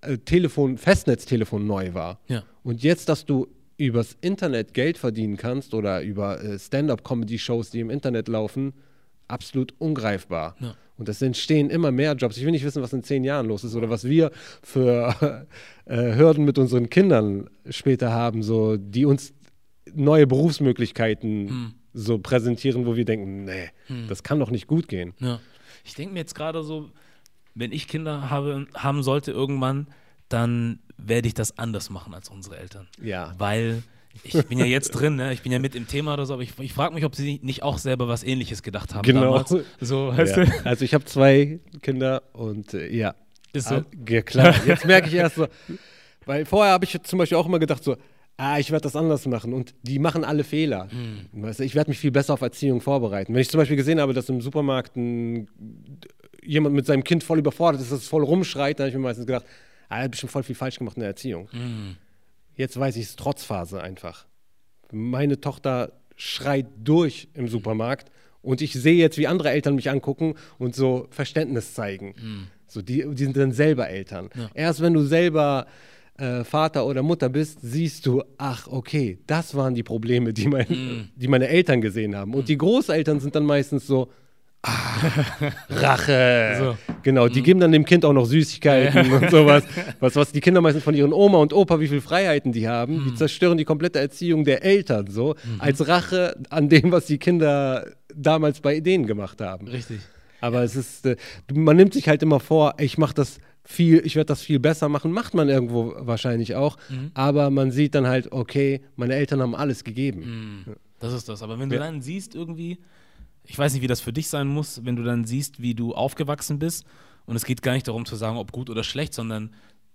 äh, Telefon, Festnetztelefon neu war.
Ja.
Und jetzt, dass du übers Internet Geld verdienen kannst oder über äh, Stand-up-Comedy-Shows, die im Internet laufen, absolut ungreifbar.
Ja.
Und es entstehen immer mehr Jobs. Ich will nicht wissen, was in zehn Jahren los ist oder was wir für äh, Hürden mit unseren Kindern später haben, so, die uns neue Berufsmöglichkeiten
Hm.
so präsentieren, wo wir denken, nee, das kann doch nicht gut gehen.
Ja. Ich denke mir jetzt gerade so, wenn ich Kinder habe, haben sollte irgendwann, dann werde ich das anders machen als unsere Eltern.
Ja.
Weil ich bin ja jetzt drin, ne? ich bin ja mit im Thema oder so, aber ich, ich frage mich, ob sie nicht auch selber was Ähnliches gedacht haben
Genau.
damals. So, weißt
Ja.
du?
Also ich habe zwei Kinder und äh, ja.
Ist so.
Ah, Ja, klar. Jetzt merke ich erst so, weil vorher habe ich zum Beispiel auch immer gedacht so, ah, ich werde das anders machen und die machen alle Fehler.
Hm.
Weißt du, ich werde mich viel besser auf Erziehung vorbereiten. Wenn ich zum Beispiel gesehen habe, dass im Supermarkt ein, jemand mit seinem Kind voll überfordert ist, das voll rumschreit, dann habe ich mir meistens gedacht, ah, er hat bestimmt voll viel falsch gemacht in der Erziehung.
Hm.
Jetzt weiß ich es Trotzphase einfach. Meine Tochter schreit durch im Supermarkt und ich sehe jetzt, wie andere Eltern mich angucken und so Verständnis zeigen. So, die, die sind dann selber Eltern.
Ja.
Erst wenn du selber äh, Vater oder Mutter bist, siehst du, ach, okay, das waren die Probleme, die, mein, die meine Eltern gesehen haben. Und die Großeltern sind dann meistens so, ah, Rache.
So.
Genau, die geben dann dem Kind auch noch Süßigkeiten und sowas. Was, was die Kinder meistens von ihren Oma und Opa, wie viel Freiheiten die haben, die zerstören die komplette Erziehung der Eltern so, als Rache an dem, was die Kinder damals bei denen gemacht haben.
Richtig.
Aber es ist, äh, man nimmt sich halt immer vor, ich mache das viel, ich werde das viel besser machen, macht man irgendwo wahrscheinlich auch. Mhm. Aber man sieht dann halt, okay, meine Eltern haben alles gegeben.
Mhm. Das ist das. Aber wenn du ja. dann siehst irgendwie, ich weiß nicht, wie das für dich sein muss, wenn du dann siehst, wie du aufgewachsen bist. Und es geht gar nicht darum zu sagen, ob gut oder schlecht, sondern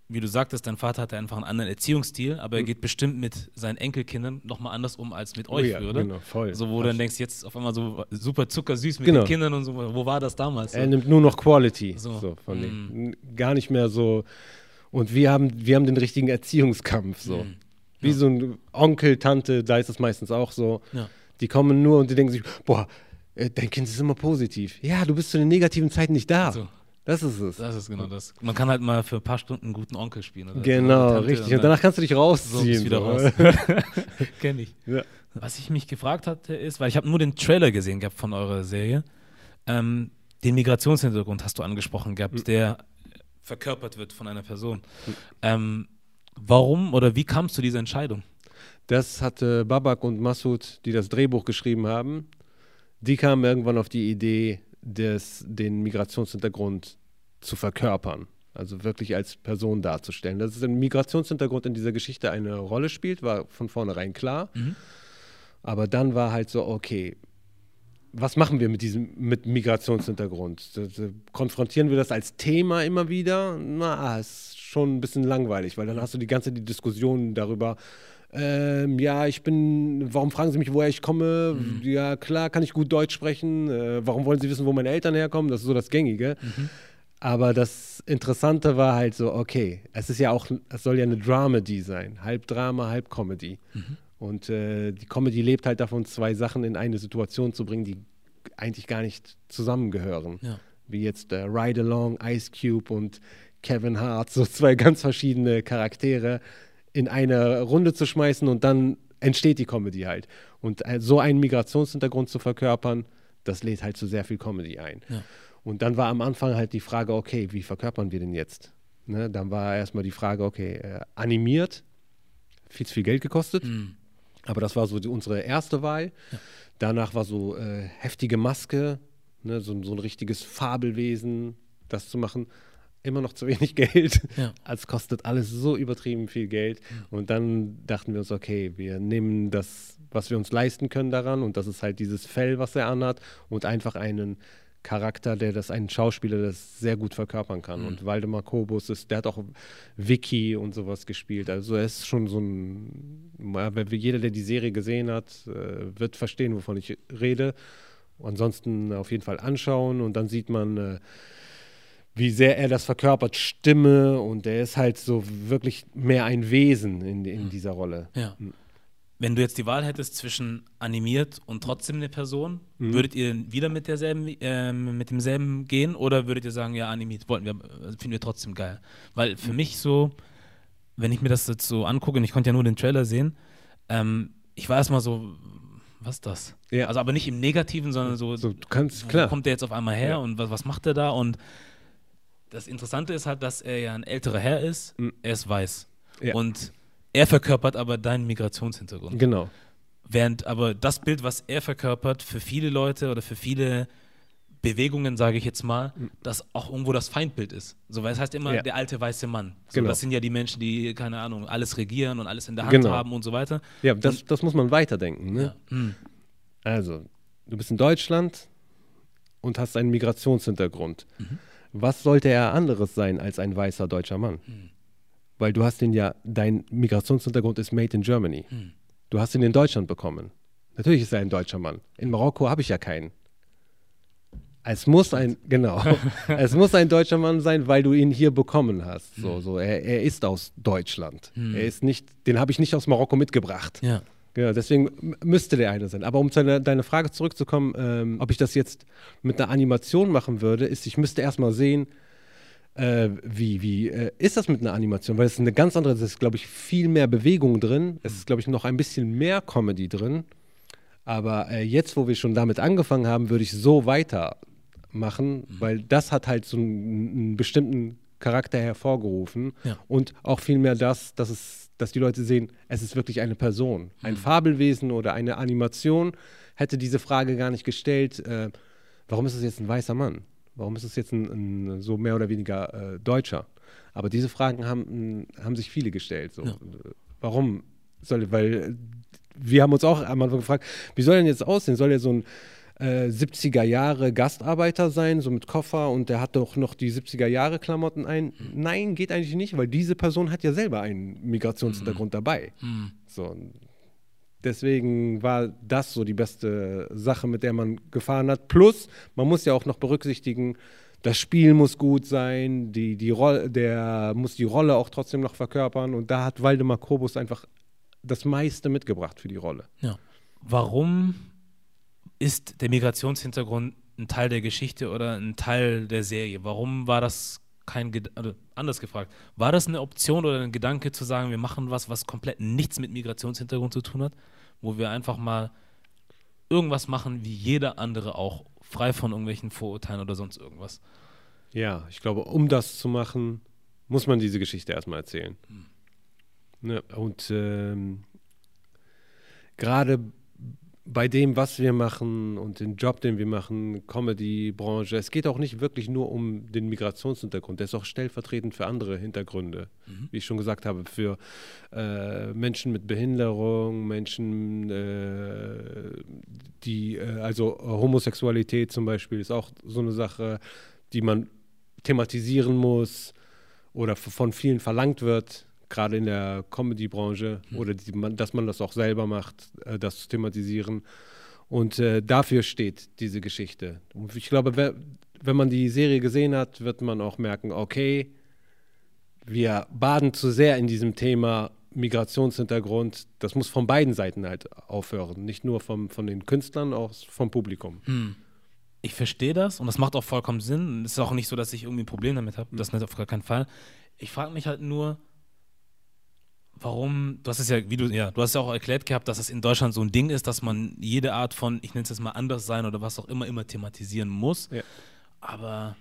wie du sagtest, dein Vater hatte einfach einen anderen Erziehungsstil, aber er mhm. geht bestimmt mit seinen Enkelkindern nochmal anders um als mit euch, oh ja, oder? Genau, voll. So, wo du dann denkst, jetzt auf einmal so super zuckersüß mit genau. den Kindern und so. Wo war das damals?
Er nimmt nur noch Quality so. so von mm. Gar nicht mehr so. Und wir haben, wir haben den richtigen Erziehungskampf so. Mm. Wie ja. so ein Onkel, Tante, da ist es meistens auch so. Ja. Die kommen nur und die denken sich, boah, äh, dein Kind ist immer positiv. Ja, du bist zu den negativen Zeiten nicht da. So. Das ist es.
Das ist genau das. Man kann halt mal für ein paar Stunden einen guten Onkel spielen. Oder?
Genau, richtig. Und, und danach kannst du dich rausziehen. So, wieder raus.
Kenn ich. Ja. Was ich mich gefragt hatte, ist, weil ich habe nur den Trailer gesehen gehabt von eurer Serie, ähm, den Migrationshintergrund hast du angesprochen gehabt, mhm. der verkörpert wird von einer Person. Mhm. Ähm, warum oder wie kam es zu dieser Entscheidung?
Das hatte Babak und Massoud, die das Drehbuch geschrieben haben, die kamen irgendwann auf die Idee, des, den Migrationshintergrund zu verkörpern. Also wirklich als Person darzustellen. Dass ein Migrationshintergrund in dieser Geschichte eine Rolle spielt, war von vornherein klar. Mhm. Aber dann war halt so, okay, was machen wir mit diesem mit Migrationshintergrund? Konfrontieren wir das als Thema immer wieder? Na, ist schon ein bisschen langweilig, weil dann hast du die ganze die Diskussion darüber, ähm, ja, ich bin, warum fragen Sie mich, woher ich komme? Mhm. Ja, klar, kann ich gut Deutsch sprechen. Äh, warum wollen Sie wissen, wo meine Eltern herkommen? Das ist so das Gängige. Mhm. Aber das Interessante war halt so, okay, es ist ja auch, es soll ja eine Dramedy sein. Halb Drama, halb Comedy. Mhm. Und äh, die Comedy lebt halt davon, zwei Sachen in eine Situation zu bringen, die eigentlich gar nicht zusammengehören. Ja. Wie jetzt äh, Ride Along, Ice Cube und Kevin Hart, so zwei ganz verschiedene Charaktere in eine Runde zu schmeißen und dann entsteht die Comedy halt. Und äh, so einen Migrationshintergrund zu verkörpern, das lädt halt zu sehr viel Comedy ein. Ja. Und dann war am Anfang halt die Frage, okay, wie verkörpern wir den jetzt? Ne? Dann war erstmal die Frage, okay, äh, animiert, viel zu viel Geld gekostet. Mhm. Aber das war so die, unsere erste Wahl. Ja. Danach war so äh, heftige Maske, ne? so, so ein richtiges Fabelwesen, das zu machen immer noch zu wenig Geld. Ja. Es kostet alles so übertrieben viel Geld. Mhm. Und dann dachten wir uns, okay, wir nehmen das, was wir uns leisten können daran. Und das ist halt dieses Fell, was er anhat. Und einfach einen Charakter, der das, einen Schauspieler, das sehr gut verkörpern kann. Mhm. Und Waldemar Kobus ist, der hat auch Vicky und sowas gespielt. Also er ist schon so ein, jeder, der die Serie gesehen hat, äh, wird verstehen, wovon ich rede. Ansonsten auf jeden Fall anschauen und dann sieht man, äh, wie sehr er das verkörpert, Stimme und er ist halt so wirklich mehr ein Wesen in, in hm. dieser Rolle.
Ja. Hm. Wenn du jetzt die Wahl hättest zwischen animiert und trotzdem eine Person, mhm. würdet ihr wieder mit derselben, äh, mit demselben gehen oder würdet ihr sagen, ja, animiert wollten wir, finden wir trotzdem geil? Weil für mich so, wenn ich mir das jetzt so angucke, und ich konnte ja nur den Trailer sehen, ähm, ich war erstmal so, was ist das? Ja. Also aber nicht im Negativen, sondern so,
so du kannst, klar.
kommt der jetzt auf einmal her ja. und was, was macht der da? Und das Interessante ist halt, dass er ja ein älterer Herr ist, mhm. er ist weiß. Ja. Und er verkörpert aber deinen Migrationshintergrund.
Genau.
Während aber das Bild, was er verkörpert, für viele Leute oder für viele Bewegungen, sage ich jetzt mal, mhm. das auch irgendwo das Feindbild ist. So, weil es heißt immer ja. der alte weiße Mann. So, genau. Das sind ja die Menschen, die, keine Ahnung, alles regieren und alles in der Hand genau. haben und so weiter.
Ja, das, und, das muss man weiterdenken. Ne? Ja. Mhm. Also, du bist in Deutschland und hast einen Migrationshintergrund. Mhm was sollte er anderes sein als ein weißer deutscher Mann? Hm. Weil du hast ihn ja, dein Migrationshintergrund ist made in Germany. Hm. Du hast ihn in Deutschland bekommen. Natürlich ist er ein deutscher Mann. In Marokko habe ich ja keinen. Es muss ein, genau, es muss ein deutscher Mann sein, weil du ihn hier bekommen hast. So, hm. so, er, er ist aus Deutschland. Hm. Er ist nicht, den habe ich nicht aus Marokko mitgebracht. Ja. Genau, deswegen müsste der eine sein. Aber um zu deiner Frage zurückzukommen, ähm, ob ich das jetzt mit einer Animation machen würde, ist, ich müsste erstmal sehen, äh, wie, wie äh, ist das mit einer Animation? Weil es ist eine ganz andere, es ist, glaube ich, viel mehr Bewegung drin. Es ist, glaube ich, noch ein bisschen mehr Comedy drin. Aber äh, jetzt, wo wir schon damit angefangen haben, würde ich so weitermachen, mhm. weil das hat halt so einen, einen bestimmten Charakter hervorgerufen. Ja. Und auch vielmehr das, dass es dass die Leute sehen, es ist wirklich eine Person. Ein mhm. Fabelwesen oder eine Animation hätte diese Frage gar nicht gestellt, äh, warum ist es jetzt ein weißer Mann? Warum ist es jetzt ein, ein so mehr oder weniger äh, Deutscher? Aber diese Fragen haben, haben sich viele gestellt. So. Ja. Warum soll, weil wir haben uns auch einmal gefragt, wie soll denn jetzt aussehen? Soll er so ein äh, 70er Jahre Gastarbeiter sein, so mit Koffer und der hat doch noch die 70er Jahre Klamotten ein? Nein, geht eigentlich nicht, weil diese Person hat ja selber einen Migrationshintergrund mhm. dabei. Mhm. So, Deswegen war das so die beste Sache, mit der man gefahren hat. Plus, man muss ja auch noch berücksichtigen, das Spiel muss gut sein, die, die Rolle, der muss die Rolle auch trotzdem noch verkörpern. Und da hat Waldemar Kobus einfach das meiste mitgebracht für die Rolle.
Ja. Warum ist der Migrationshintergrund ein Teil der Geschichte oder ein Teil der Serie? Warum war das kein, also anders gefragt, war das eine Option oder ein Gedanke zu sagen, wir machen was, was komplett nichts mit Migrationshintergrund zu tun hat, wo wir einfach mal irgendwas machen, wie jeder andere auch, frei von irgendwelchen Vorurteilen oder sonst irgendwas?
Ja, ich glaube, um das zu machen, muss man diese Geschichte erstmal erzählen. Hm. Ne, und ähm, gerade bei dem, was wir machen und den Job, den wir machen, Comedy-Branche, es geht auch nicht wirklich nur um den Migrationshintergrund, der ist auch stellvertretend für andere Hintergründe. Mhm. Wie ich schon gesagt habe, für äh, Menschen mit Behinderung, Menschen, äh, die, äh, also Homosexualität zum Beispiel ist auch so eine Sache, die man thematisieren muss oder von vielen verlangt wird gerade in der Comedy-Branche mhm. oder die, man, dass man das auch selber macht, äh, das zu thematisieren. Und äh, dafür steht diese Geschichte. Und ich glaube, wer, wenn man die Serie gesehen hat, wird man auch merken, okay, wir baden zu sehr in diesem Thema Migrationshintergrund. Das muss von beiden Seiten halt aufhören. Nicht nur vom, von den Künstlern, auch vom Publikum. Hm.
Ich verstehe das und das macht auch vollkommen Sinn. Es ist auch nicht so, dass ich irgendwie ein Problem damit habe. Das nicht auf gar keinen Fall. Ich frage mich halt nur, warum, du hast es ja, wie du, ja, du hast ja auch erklärt gehabt, dass es in Deutschland so ein Ding ist, dass man jede Art von, ich nenne es jetzt mal anders sein oder was auch immer, immer thematisieren muss. Ja. Aber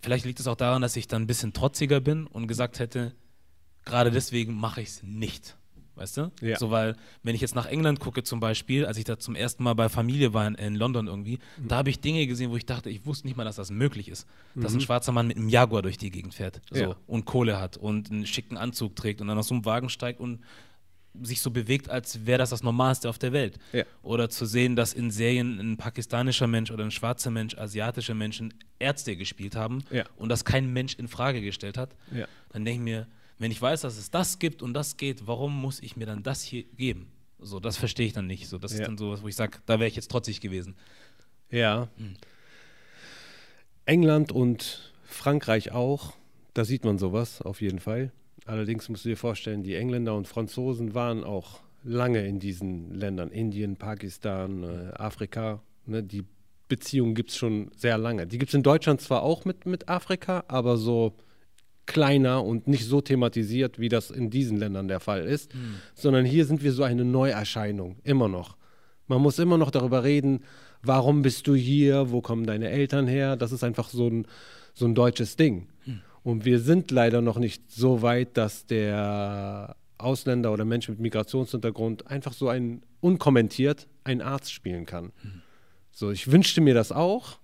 vielleicht liegt es auch daran, dass ich dann ein bisschen trotziger bin und gesagt hätte, gerade deswegen mache ich es nicht weißt du? Ja. So, weil, wenn ich jetzt nach England gucke zum Beispiel, als ich da zum ersten Mal bei Familie war in, in London irgendwie, mhm. da habe ich Dinge gesehen, wo ich dachte, ich wusste nicht mal, dass das möglich ist. Mhm. Dass ein mhm. schwarzer Mann mit einem Jaguar durch die Gegend fährt so, ja. und Kohle hat und einen schicken Anzug trägt und dann aus so einem Wagen steigt und sich so bewegt, als wäre das das Normalste auf der Welt. Ja. Oder zu sehen, dass in Serien ein pakistanischer Mensch oder ein schwarzer Mensch, asiatische Menschen Ärzte gespielt haben ja. und das kein Mensch in Frage gestellt hat. Ja. Dann denke ich mir, wenn ich weiß, dass es das gibt und das geht, warum muss ich mir dann das hier geben? So, das verstehe ich dann nicht. So, das ja. ist dann so, wo ich sage, da wäre ich jetzt trotzig gewesen.
Ja. Hm. England und Frankreich auch, da sieht man sowas auf jeden Fall. Allerdings musst du dir vorstellen, die Engländer und Franzosen waren auch lange in diesen Ländern, Indien, Pakistan, äh, Afrika. Ne, die Beziehungen gibt es schon sehr lange. Die gibt es in Deutschland zwar auch mit, mit Afrika, aber so kleiner und nicht so thematisiert, wie das in diesen Ländern der Fall ist, mhm. sondern hier sind wir so eine Neuerscheinung, immer noch. Man muss immer noch darüber reden, warum bist du hier, wo kommen deine Eltern her, das ist einfach so ein, so ein deutsches Ding. Mhm. Und wir sind leider noch nicht so weit, dass der Ausländer oder Mensch mit Migrationshintergrund einfach so ein unkommentiert einen Arzt spielen kann. Mhm. So, ich wünschte mir das auch,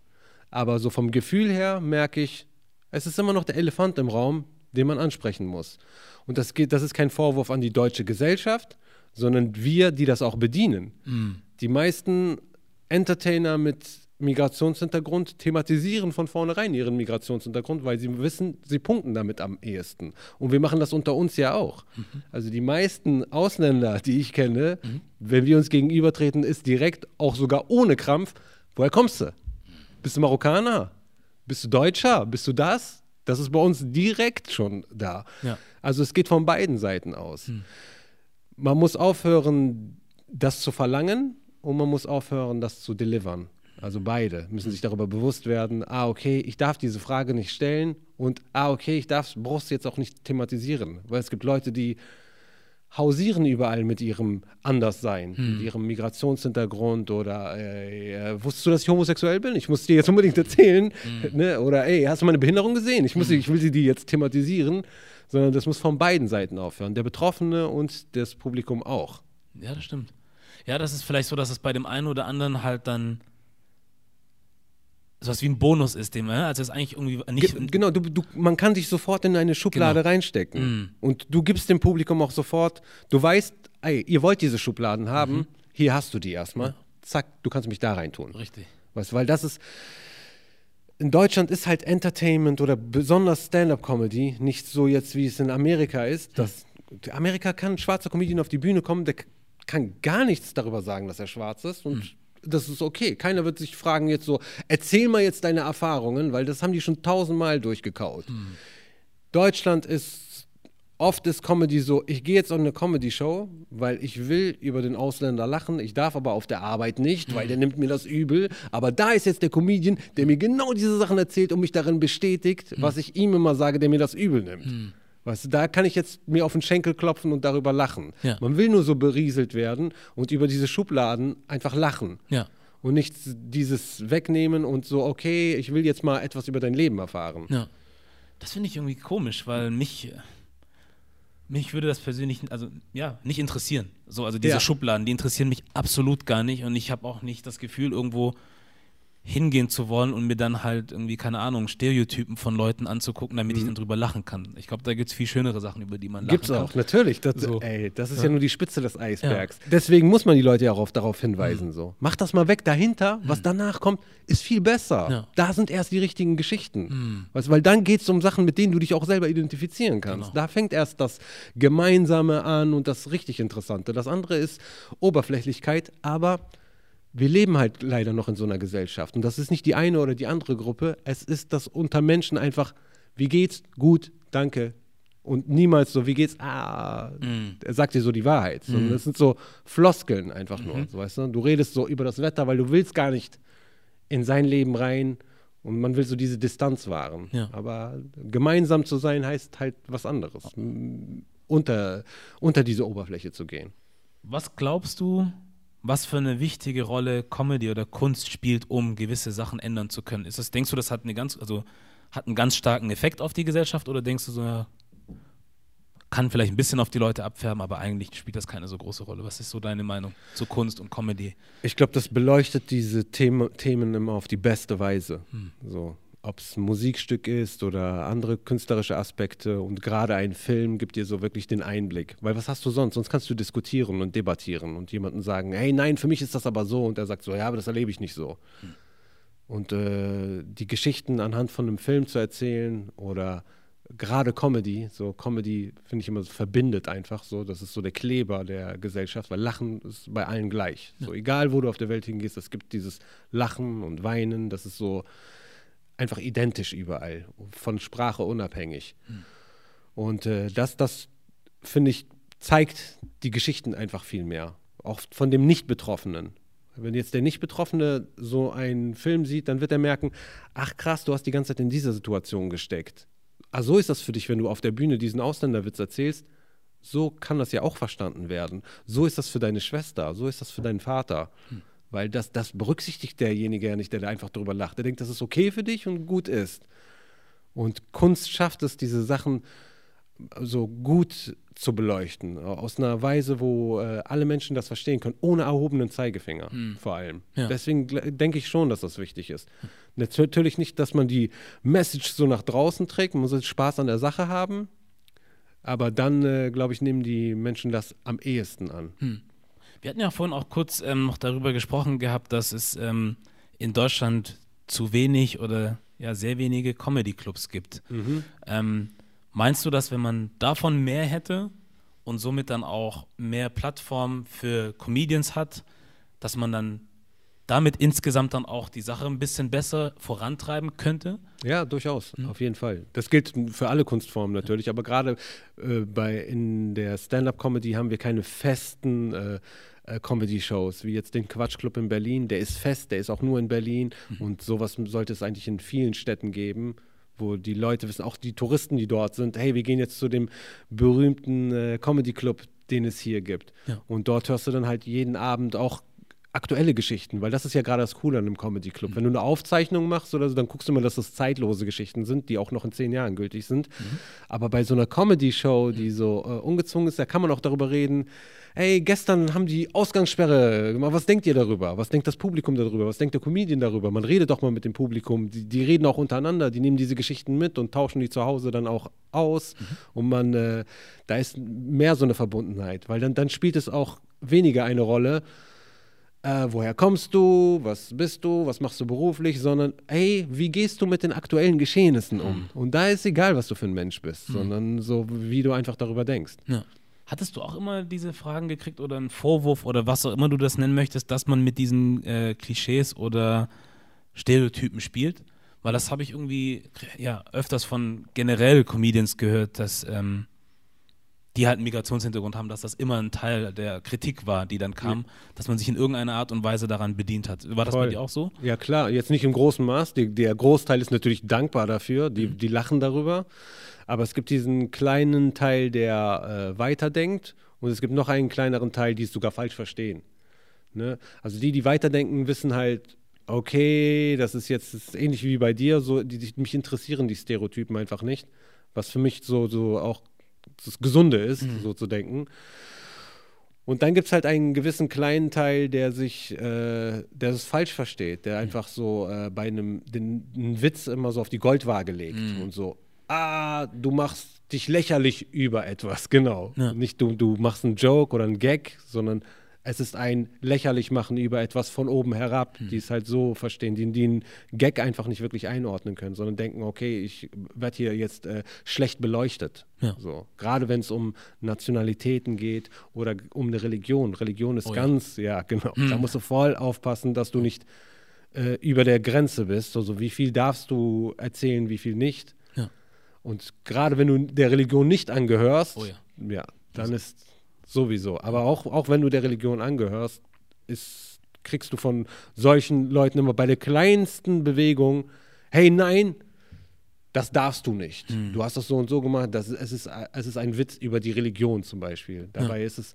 aber so vom Gefühl her merke ich, es ist immer noch der Elefant im Raum, den man ansprechen muss. Und das, geht, das ist kein Vorwurf an die deutsche Gesellschaft, sondern wir, die das auch bedienen. Mhm. Die meisten Entertainer mit Migrationshintergrund thematisieren von vornherein ihren Migrationshintergrund, weil sie wissen, sie punkten damit am ehesten. Und wir machen das unter uns ja auch. Mhm. Also die meisten Ausländer, die ich kenne, mhm. wenn wir uns gegenübertreten, ist direkt, auch sogar ohne Krampf, woher kommst du? Bist du Marokkaner? Bist du Deutscher? Bist du das? Das ist bei uns direkt schon da. Ja. Also es geht von beiden Seiten aus. Hm. Man muss aufhören, das zu verlangen und man muss aufhören, das zu delivern. Also beide müssen sich darüber bewusst werden, ah, okay, ich darf diese Frage nicht stellen und ah, okay, ich darf, brauchst jetzt auch nicht thematisieren. Weil es gibt Leute, die hausieren überall mit ihrem Anderssein, hm. mit ihrem Migrationshintergrund oder äh, wusstest du, dass ich homosexuell bin? Ich muss dir jetzt unbedingt erzählen. Hm. Ne? Oder ey, hast du meine Behinderung gesehen? Ich, muss, hm. ich will sie die jetzt thematisieren, sondern das muss von beiden Seiten aufhören. Der Betroffene und das Publikum auch.
Ja, das stimmt. Ja, das ist vielleicht so, dass es bei dem einen oder anderen halt dann sowas wie ein Bonus ist, dem, also es ist eigentlich irgendwie nicht.
Ge genau, du, du, man kann dich sofort in eine Schublade
Genau.
reinstecken.
Mm.
Und du gibst dem Publikum auch sofort, du weißt, ey, ihr wollt diese Schubladen haben,
Mhm.
hier hast du die erstmal. Zack, du kannst mich da reintun.
Richtig.
Weißt du, weil das ist. In Deutschland ist halt Entertainment oder besonders Stand-up-Comedy nicht so jetzt, wie es in Amerika ist. Dass Amerika kann ein schwarzer Comedian auf die Bühne kommen, der kann gar nichts darüber sagen, dass er schwarz ist. Und das ist okay. Keiner wird sich fragen jetzt so, erzähl mal jetzt deine Erfahrungen, weil das haben die schon tausendmal durchgekaut. Deutschland ist, oft ist Comedy so, ich gehe jetzt auf eine Comedy-Show, weil ich will über den Ausländer lachen, ich darf aber auf der Arbeit nicht, weil der nimmt mir das übel. Aber da ist jetzt der Comedian, der mir genau diese Sachen erzählt und mich darin bestätigt, was ich ihm immer sage, der mir das übel nimmt. Weißt du, da kann ich jetzt mir auf den Schenkel klopfen und darüber lachen.
Ja.
Man will nur so berieselt werden und über diese Schubladen einfach lachen.
Ja.
Und nicht dieses wegnehmen und so, okay, ich will jetzt mal etwas über dein Leben erfahren.
Ja. Das finde ich irgendwie komisch, weil mich, mich würde das persönlich, also ja, nicht interessieren. So, also diese. Schubladen, die interessieren mich absolut gar nicht und ich habe auch nicht das Gefühl, irgendwo hingehen zu wollen und mir dann halt irgendwie, keine Ahnung, Stereotypen von Leuten anzugucken, damit ich dann drüber lachen kann. Ich glaube, da gibt es viel schönere Sachen, über die man lachen
Gibt's
kann.
auch, natürlich. Das,
So.
ey, das ist ja. nur die Spitze des Eisbergs. Deswegen muss man die Leute ja auch auf, darauf hinweisen. So. Mach das mal weg dahinter, was danach kommt, ist viel besser.
Ja.
Da sind erst die richtigen Geschichten. Weißt, du, weil dann geht es um Sachen, mit denen du dich auch selber identifizieren kannst.
Genau.
Da fängt erst das Gemeinsame an und das richtig Interessante. Das andere ist Oberflächlichkeit, aber wir leben halt leider noch in so einer Gesellschaft. Und das ist nicht die eine oder die andere Gruppe. Es ist das unter Menschen einfach, wie geht's? Gut, danke. Und niemals so, wie geht's? Ah, er sagt dir so die Wahrheit. Sondern das sind so Floskeln einfach nur. So, weißt du? du redest so über das Wetter, weil du willst gar nicht in sein Leben rein und man will so diese Distanz wahren.
Ja.
Aber gemeinsam zu sein heißt halt was anderes. Unter, unter diese Oberfläche zu gehen.
Was glaubst du, was für eine wichtige Rolle Comedy oder Kunst spielt, um gewisse Sachen ändern zu können? Ist das, denkst du, das hat eine ganz, also hat einen ganz starken Effekt auf die Gesellschaft oder denkst du so, ja, kann vielleicht ein bisschen auf die Leute abfärben, aber eigentlich spielt das keine so große Rolle. Was ist so deine Meinung zu Kunst und Comedy?
Ich glaube, das beleuchtet diese Thema, Themen immer auf die beste Weise. So, ob es ein Musikstück ist oder andere künstlerische Aspekte und gerade ein Film gibt dir so wirklich den Einblick. Weil was hast du sonst? Sonst kannst du diskutieren und debattieren und jemandem sagen, hey, nein, für mich ist das aber so und er sagt so, ja, aber das erlebe ich nicht so. Und äh, die Geschichten anhand von einem Film zu erzählen oder gerade Comedy, so Comedy finde ich immer so verbindet einfach so, das ist so der Kleber der Gesellschaft, weil Lachen ist bei allen gleich. So egal wo du auf der Welt hingehst, es gibt dieses Lachen und Weinen, das ist so einfach identisch überall, von Sprache unabhängig. Und äh, das, das finde ich, zeigt die Geschichten einfach viel mehr. Auch von dem Nicht-Betroffenen. Wenn jetzt der Nicht-Betroffene so einen Film sieht, dann wird er merken, ach krass, du hast die ganze Zeit in dieser Situation gesteckt. Ah, so ist das für dich, wenn du auf der Bühne diesen Ausländerwitz erzählst. So kann das ja auch verstanden werden. So ist das für deine Schwester, so ist das für deinen Vater. Weil das, das berücksichtigt derjenige ja nicht, der da einfach drüber lacht. Der denkt, das ist okay für dich und gut ist. Und Kunst schafft es, diese Sachen so gut zu beleuchten, aus einer Weise, wo äh, alle Menschen das verstehen können, ohne erhobenen Zeigefinger vor allem.
Ja.
Deswegen denke ich schon, dass das wichtig ist. Nat- Natürlich nicht, dass man die Message so nach draußen trägt, man muss Spaß an der Sache haben, aber dann, äh, glaube ich, nehmen die Menschen das am ehesten an.
Wir hatten ja vorhin auch kurz ähm, noch darüber gesprochen gehabt, dass es ähm, in Deutschland zu wenig oder ja sehr wenige Comedy-Clubs gibt. Ähm, meinst du, dass wenn man davon mehr hätte und somit dann auch mehr Plattform für Comedians hat, dass man dann damit insgesamt dann auch die Sache ein bisschen besser vorantreiben könnte?
Ja, durchaus, auf jeden Fall. Das gilt für alle Kunstformen natürlich, aber gerade äh, bei in der Stand-up-Comedy haben wir keine festen äh, äh, Comedy-Shows, wie jetzt den Quatschclub in Berlin. Der ist fest, der ist auch nur in Berlin und sowas sollte es eigentlich in vielen Städten geben, wo die Leute wissen, auch die Touristen, die dort sind, hey, wir gehen jetzt zu dem berühmten äh, Comedy-Club, den es hier gibt.
Ja.
Und dort hörst du dann halt jeden Abend auch aktuelle Geschichten, weil das ist ja gerade das Coole an einem Comedy Club. Mhm. Wenn du eine Aufzeichnung machst oder so, dann guckst du mal, dass das zeitlose Geschichten sind, die auch noch in zehn Jahren gültig sind. Mhm. Aber bei so einer Comedy-Show, die so äh, ungezwungen ist, da kann man auch darüber reden, ey, gestern haben die Ausgangssperre gemacht, was denkt ihr darüber? Was denkt das Publikum darüber? Was denkt der Comedian darüber? Man redet doch mal mit dem Publikum, die, die reden auch untereinander, die nehmen diese Geschichten mit und tauschen die zu Hause dann auch aus. Mhm. Und man, äh, da ist mehr so eine Verbundenheit, weil dann, dann spielt es auch weniger eine Rolle, äh, woher kommst du, was bist du, was machst du beruflich, sondern hey, wie gehst du mit den aktuellen Geschehnissen um? Mhm. Und da ist egal, was du für ein Mensch bist, mhm. sondern so, wie du einfach darüber denkst.
Ja. Hattest du auch immer diese Fragen gekriegt oder einen Vorwurf oder was auch immer du das nennen möchtest, dass man mit diesen äh, Klischees oder Stereotypen spielt? Weil das habe ich irgendwie ja öfters von generell Comedians gehört, dass ähm, die halt einen Migrationshintergrund haben, dass das immer ein Teil der Kritik war, die dann kam, ja. dass man sich in irgendeiner Art und Weise daran bedient hat. War das Voll. bei dir auch so?
Ja, klar. Jetzt nicht im großen Maß. Die, der Großteil ist natürlich dankbar dafür. Die, mhm. die lachen darüber. Aber es gibt diesen kleinen Teil, der äh, weiterdenkt. Und es gibt noch einen kleineren Teil, die es sogar falsch verstehen. Ne? Also die, die weiterdenken, wissen halt, okay, das ist jetzt das ist ähnlich wie bei dir. So, die, die, mich interessieren die Stereotypen einfach nicht. Was für mich so, so auch das Gesunde ist, mhm. so zu denken. Und dann gibt es halt einen gewissen kleinen Teil, der sich, äh, der es falsch versteht, der mhm. einfach so äh, bei einem den, einen Witz immer so auf die Goldwaage legt mhm. und so, ah, du machst dich lächerlich über etwas, genau. Ja. Nicht du, du machst einen Joke oder einen Gag, sondern es ist ein lächerlich machen über etwas von oben herab, mhm. die es halt so verstehen, die, die einen Gag einfach nicht wirklich einordnen können, sondern denken, okay, ich werde hier jetzt äh, schlecht beleuchtet. Ja. So. Gerade wenn es um Nationalitäten geht oder um eine Religion. Religion ist oh, ganz, ja, ja genau. Mhm. Da musst du voll aufpassen, dass du nicht äh, über der Grenze bist. Also wie viel darfst du erzählen, wie viel nicht. Ja. Und gerade wenn du der Religion nicht angehörst, oh, ja. dann ist Sowieso. Aber auch, auch wenn du der Religion angehörst, ist, kriegst du von solchen Leuten immer bei der kleinsten Bewegung, hey, nein, das darfst du nicht. Mhm. Du hast das so und so gemacht. Das, es, ist, es ist ein Witz über die Religion zum Beispiel. Dabei ja. ist es,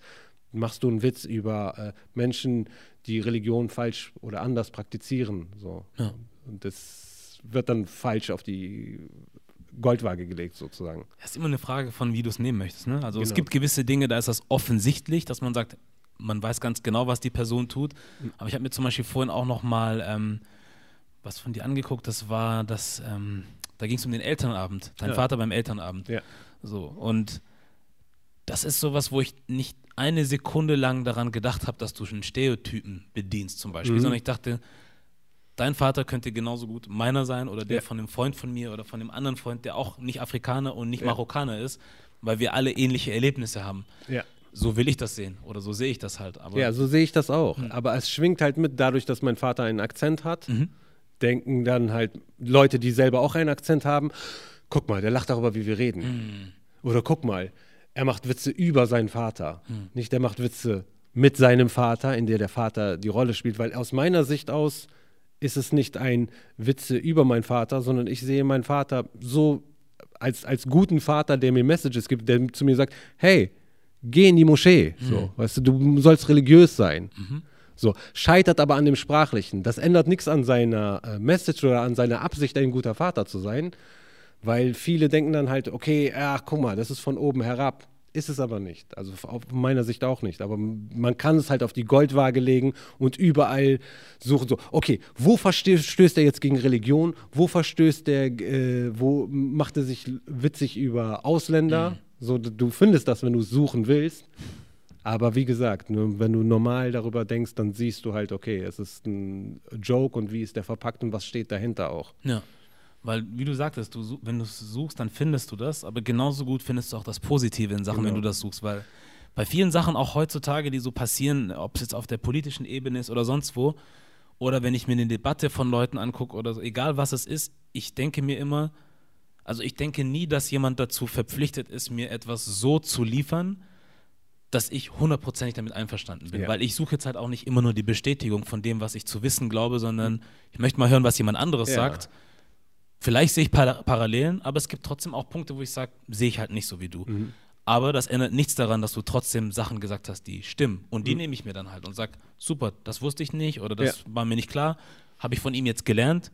machst du einen Witz über äh, Menschen, die Religion falsch oder anders praktizieren. So. Ja. Und das wird dann falsch auf die Goldwaage gelegt, sozusagen.
Das ist immer eine Frage von, wie du es nehmen möchtest. Ne? Also genau. es gibt gewisse Dinge, da ist das offensichtlich, dass man sagt, man weiß ganz genau, was die Person tut. Mhm. Aber ich habe mir zum Beispiel vorhin auch noch mal ähm, was von dir angeguckt. Das war das, ähm, da ging es um den Elternabend. Dein ja. Vater beim Elternabend. Ja. So und das ist sowas, wo ich nicht eine Sekunde lang daran gedacht habe, dass du schon Stereotypen bedienst zum Beispiel, mhm. sondern ich dachte, dein Vater könnte genauso gut meiner sein oder der ja. von einem Freund von mir oder von einem anderen Freund, der auch nicht Afrikaner und nicht ja. Marokkaner ist, weil wir alle ähnliche Erlebnisse haben. Ja. So will ich das sehen oder so sehe ich das halt.
Aber ja, so sehe ich das auch. Mhm. Aber es schwingt halt mit, dadurch, dass mein Vater einen Akzent hat, mhm. denken dann halt Leute, die selber auch einen Akzent haben, guck mal, der lacht darüber, wie wir reden. Mhm. Oder guck mal, er macht Witze über seinen Vater. Mhm. Nicht, der macht Witze mit seinem Vater, in der der Vater die Rolle spielt, weil aus meiner Sicht aus ist es nicht ein Witze über meinen Vater, sondern ich sehe meinen Vater so als, als guten Vater, der mir Messages gibt, der zu mir sagt, hey, geh in die Moschee. Mhm. So, weißt du, du sollst religiös sein. Mhm. So, scheitert aber an dem Sprachlichen. Das ändert nichts an seiner äh, Message oder an seiner Absicht, ein guter Vater zu sein, weil viele denken dann halt, okay, ach guck mal, das ist von oben herab. Ist es aber nicht. Also aus meiner Sicht auch nicht. Aber man kann es halt auf die Goldwaage legen und überall suchen. So, okay, wo verstößt er jetzt gegen Religion? Wo verstößt er, äh, wo macht er sich witzig über Ausländer? Mhm. So, du findest das, wenn du suchen willst. Aber wie gesagt, wenn du normal darüber denkst, dann siehst du halt, okay, es ist ein Joke und wie ist der verpackt und was steht dahinter auch.
Ja. Weil, wie du sagtest, du, wenn du es suchst, dann findest du das, aber genauso gut findest du auch das Positive in Sachen, genau. wenn du das suchst, weil bei vielen Sachen auch heutzutage, die so passieren, ob es jetzt auf der politischen Ebene ist oder sonst wo, oder wenn ich mir eine Debatte von Leuten angucke oder so, egal was es ist, ich denke mir immer, also ich denke nie, dass jemand dazu verpflichtet ist, mir etwas so zu liefern, dass ich hundertprozentig damit einverstanden bin. Ja. Weil ich suche jetzt halt auch nicht immer nur die Bestätigung von dem, was ich zu wissen glaube, sondern ich möchte mal hören, was jemand anderes ja. sagt Vielleicht sehe ich Par Parallelen, aber es gibt trotzdem auch Punkte, wo ich sage, sehe ich halt nicht so wie du. Mhm. Aber das ändert nichts daran, dass du trotzdem Sachen gesagt hast, die stimmen. Und die
Mhm.
nehme ich mir dann halt und sag, super, das wusste ich nicht oder das
Ja.
war mir nicht klar. Habe ich von ihm jetzt gelernt.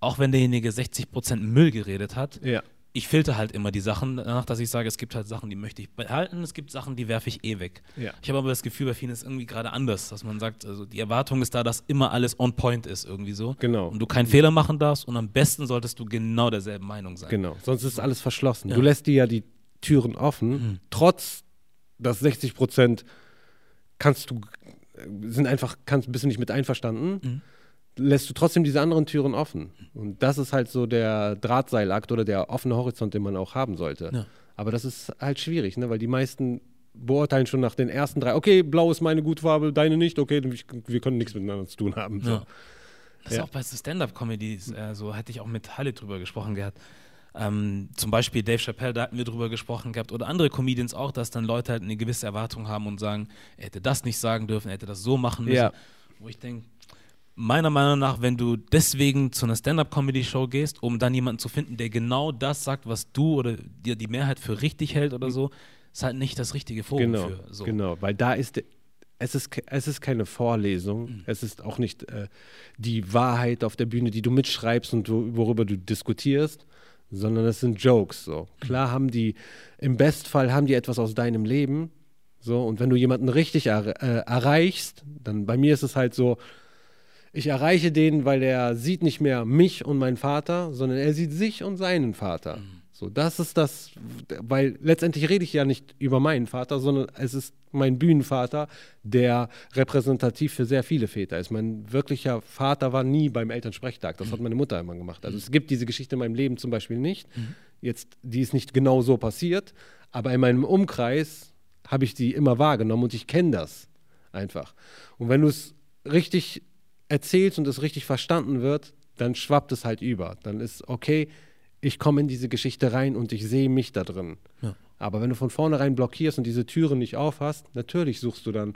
Auch wenn derjenige 60% Müll geredet hat,
Ja.
Ich filter halt immer die Sachen danach, dass ich sage, es gibt halt Sachen, die möchte ich behalten, es gibt Sachen, die werfe ich eh weg.
Ja.
Ich habe aber das Gefühl, bei vielen ist irgendwie gerade anders, dass man sagt, also die Erwartung ist da, dass immer alles on point ist irgendwie so.
Genau.
Und du keinen Fehler machen darfst und am besten solltest du genau derselben Meinung sein.
Genau, sonst ist alles verschlossen.
Ja.
Du lässt dir ja die Türen offen,
Mhm.
trotz dass 60 Prozent kannst du, äh, sind einfach, kannst, bist du nicht mit einverstanden,
Mhm.
Lässt du trotzdem diese anderen Türen offen. Und das ist halt so der Drahtseilakt oder der offene Horizont, den man auch haben sollte.
Ja.
Aber das ist halt schwierig, ne? weil die meisten beurteilen schon nach den ersten drei, okay, blau ist meine Gutfarbe, deine nicht, okay, wir können nichts miteinander zu tun haben. So.
Ja. Das ist
Ja.
auch bei Stand-Up-Comedies, äh, so hätte ich auch mit Halle drüber gesprochen gehabt. Ähm, zum Beispiel Dave Chappelle, da hatten wir drüber gesprochen gehabt, oder andere Comedians auch, dass dann Leute halt eine gewisse Erwartung haben und sagen, er hätte das nicht sagen dürfen, er hätte das so machen müssen.
Ja.
Wo ich denke, meiner Meinung nach, wenn du deswegen zu einer Stand-Up-Comedy-Show gehst, um dann jemanden zu finden, der genau das sagt, was du oder dir die Mehrheit für richtig hält oder so, ist halt nicht das richtige Forum
Genau,
für. So.
genau, weil da ist es ist, es ist keine Vorlesung,
Mhm.
es ist auch nicht äh, die Wahrheit auf der Bühne, die du mitschreibst und wo, worüber du diskutierst, sondern es sind Jokes. So.
Mhm.
Klar haben die, im Bestfall haben die etwas aus deinem Leben, so, und wenn du jemanden richtig er, äh, erreichst, dann bei mir ist es halt so, ich erreiche den, weil er sieht nicht mehr mich und meinen Vater, sondern er sieht sich und seinen Vater. So, das ist das, weil letztendlich rede ich ja nicht über meinen Vater, sondern es ist mein Bühnenvater, der repräsentativ für sehr viele Väter ist. Mein wirklicher Vater war nie beim Elternsprechtag. Das hat meine Mutter immer gemacht. Also es gibt diese Geschichte in meinem Leben zum Beispiel nicht. Jetzt, die ist nicht genau so passiert, aber in meinem Umkreis habe ich die immer wahrgenommen und ich kenne das einfach. Und wenn du es richtig erzählst und es richtig verstanden wird, dann schwappt es halt über. Dann ist okay, ich komme in diese Geschichte rein und ich sehe mich da drin.
Ja.
Aber wenn du von vornherein blockierst und diese Türen nicht aufhast, natürlich suchst du dann,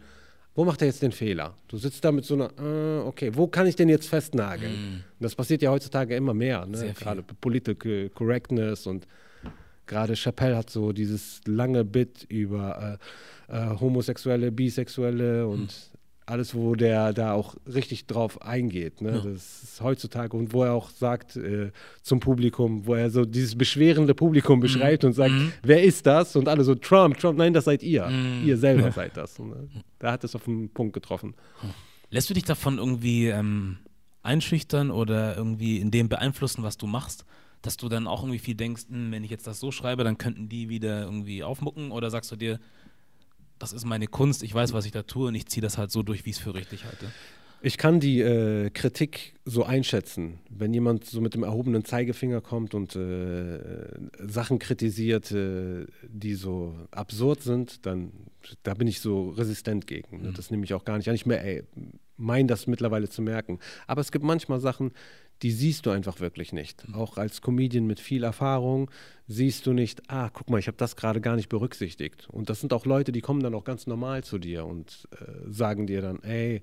wo macht er jetzt den Fehler? Du sitzt da mit so einer, äh, okay, wo kann ich den jetzt festnageln? Und das passiert ja heutzutage immer mehr,
Mm.
Ne? gerade Political Correctness und gerade Chappelle hat so dieses lange Bit über äh, äh, Homosexuelle, Bisexuelle und
Hm.
Alles, wo der da auch richtig drauf eingeht. Ne?
Ja.
Das ist heutzutage und wo er auch sagt äh, zum Publikum, wo er so dieses beschwerende Publikum beschreibt und sagt,
Mhm.
wer ist das? Und alle so, Trump, Trump, nein, das seid ihr.
Mhm.
Ihr selber seid das. Und, äh, da hat es auf den Punkt getroffen.
Lässt du dich davon irgendwie ähm, einschüchtern oder irgendwie in dem beeinflussen, was du machst? Dass du dann auch irgendwie viel denkst, hm, wenn ich jetzt das so schreibe, dann könnten die wieder irgendwie aufmucken? Oder sagst du dir, das ist meine Kunst, ich weiß, was ich da tue und ich ziehe das halt so durch, wie ich es für richtig halte?
Ich kann die äh, Kritik so einschätzen. Wenn jemand so mit dem erhobenen Zeigefinger kommt und äh, Sachen kritisiert, äh, die so absurd sind, dann da bin ich so resistent gegen. Ne? Das nehme ich auch gar nicht an. Ich mehr, ey, mein das mittlerweile zu merken. Aber es gibt manchmal Sachen, die siehst du einfach wirklich nicht. Auch als Comedian mit viel Erfahrung siehst du nicht, ah, guck mal, ich habe das gerade gar nicht berücksichtigt. Und das sind auch Leute, die kommen dann auch ganz normal zu dir und äh, sagen dir dann, ey,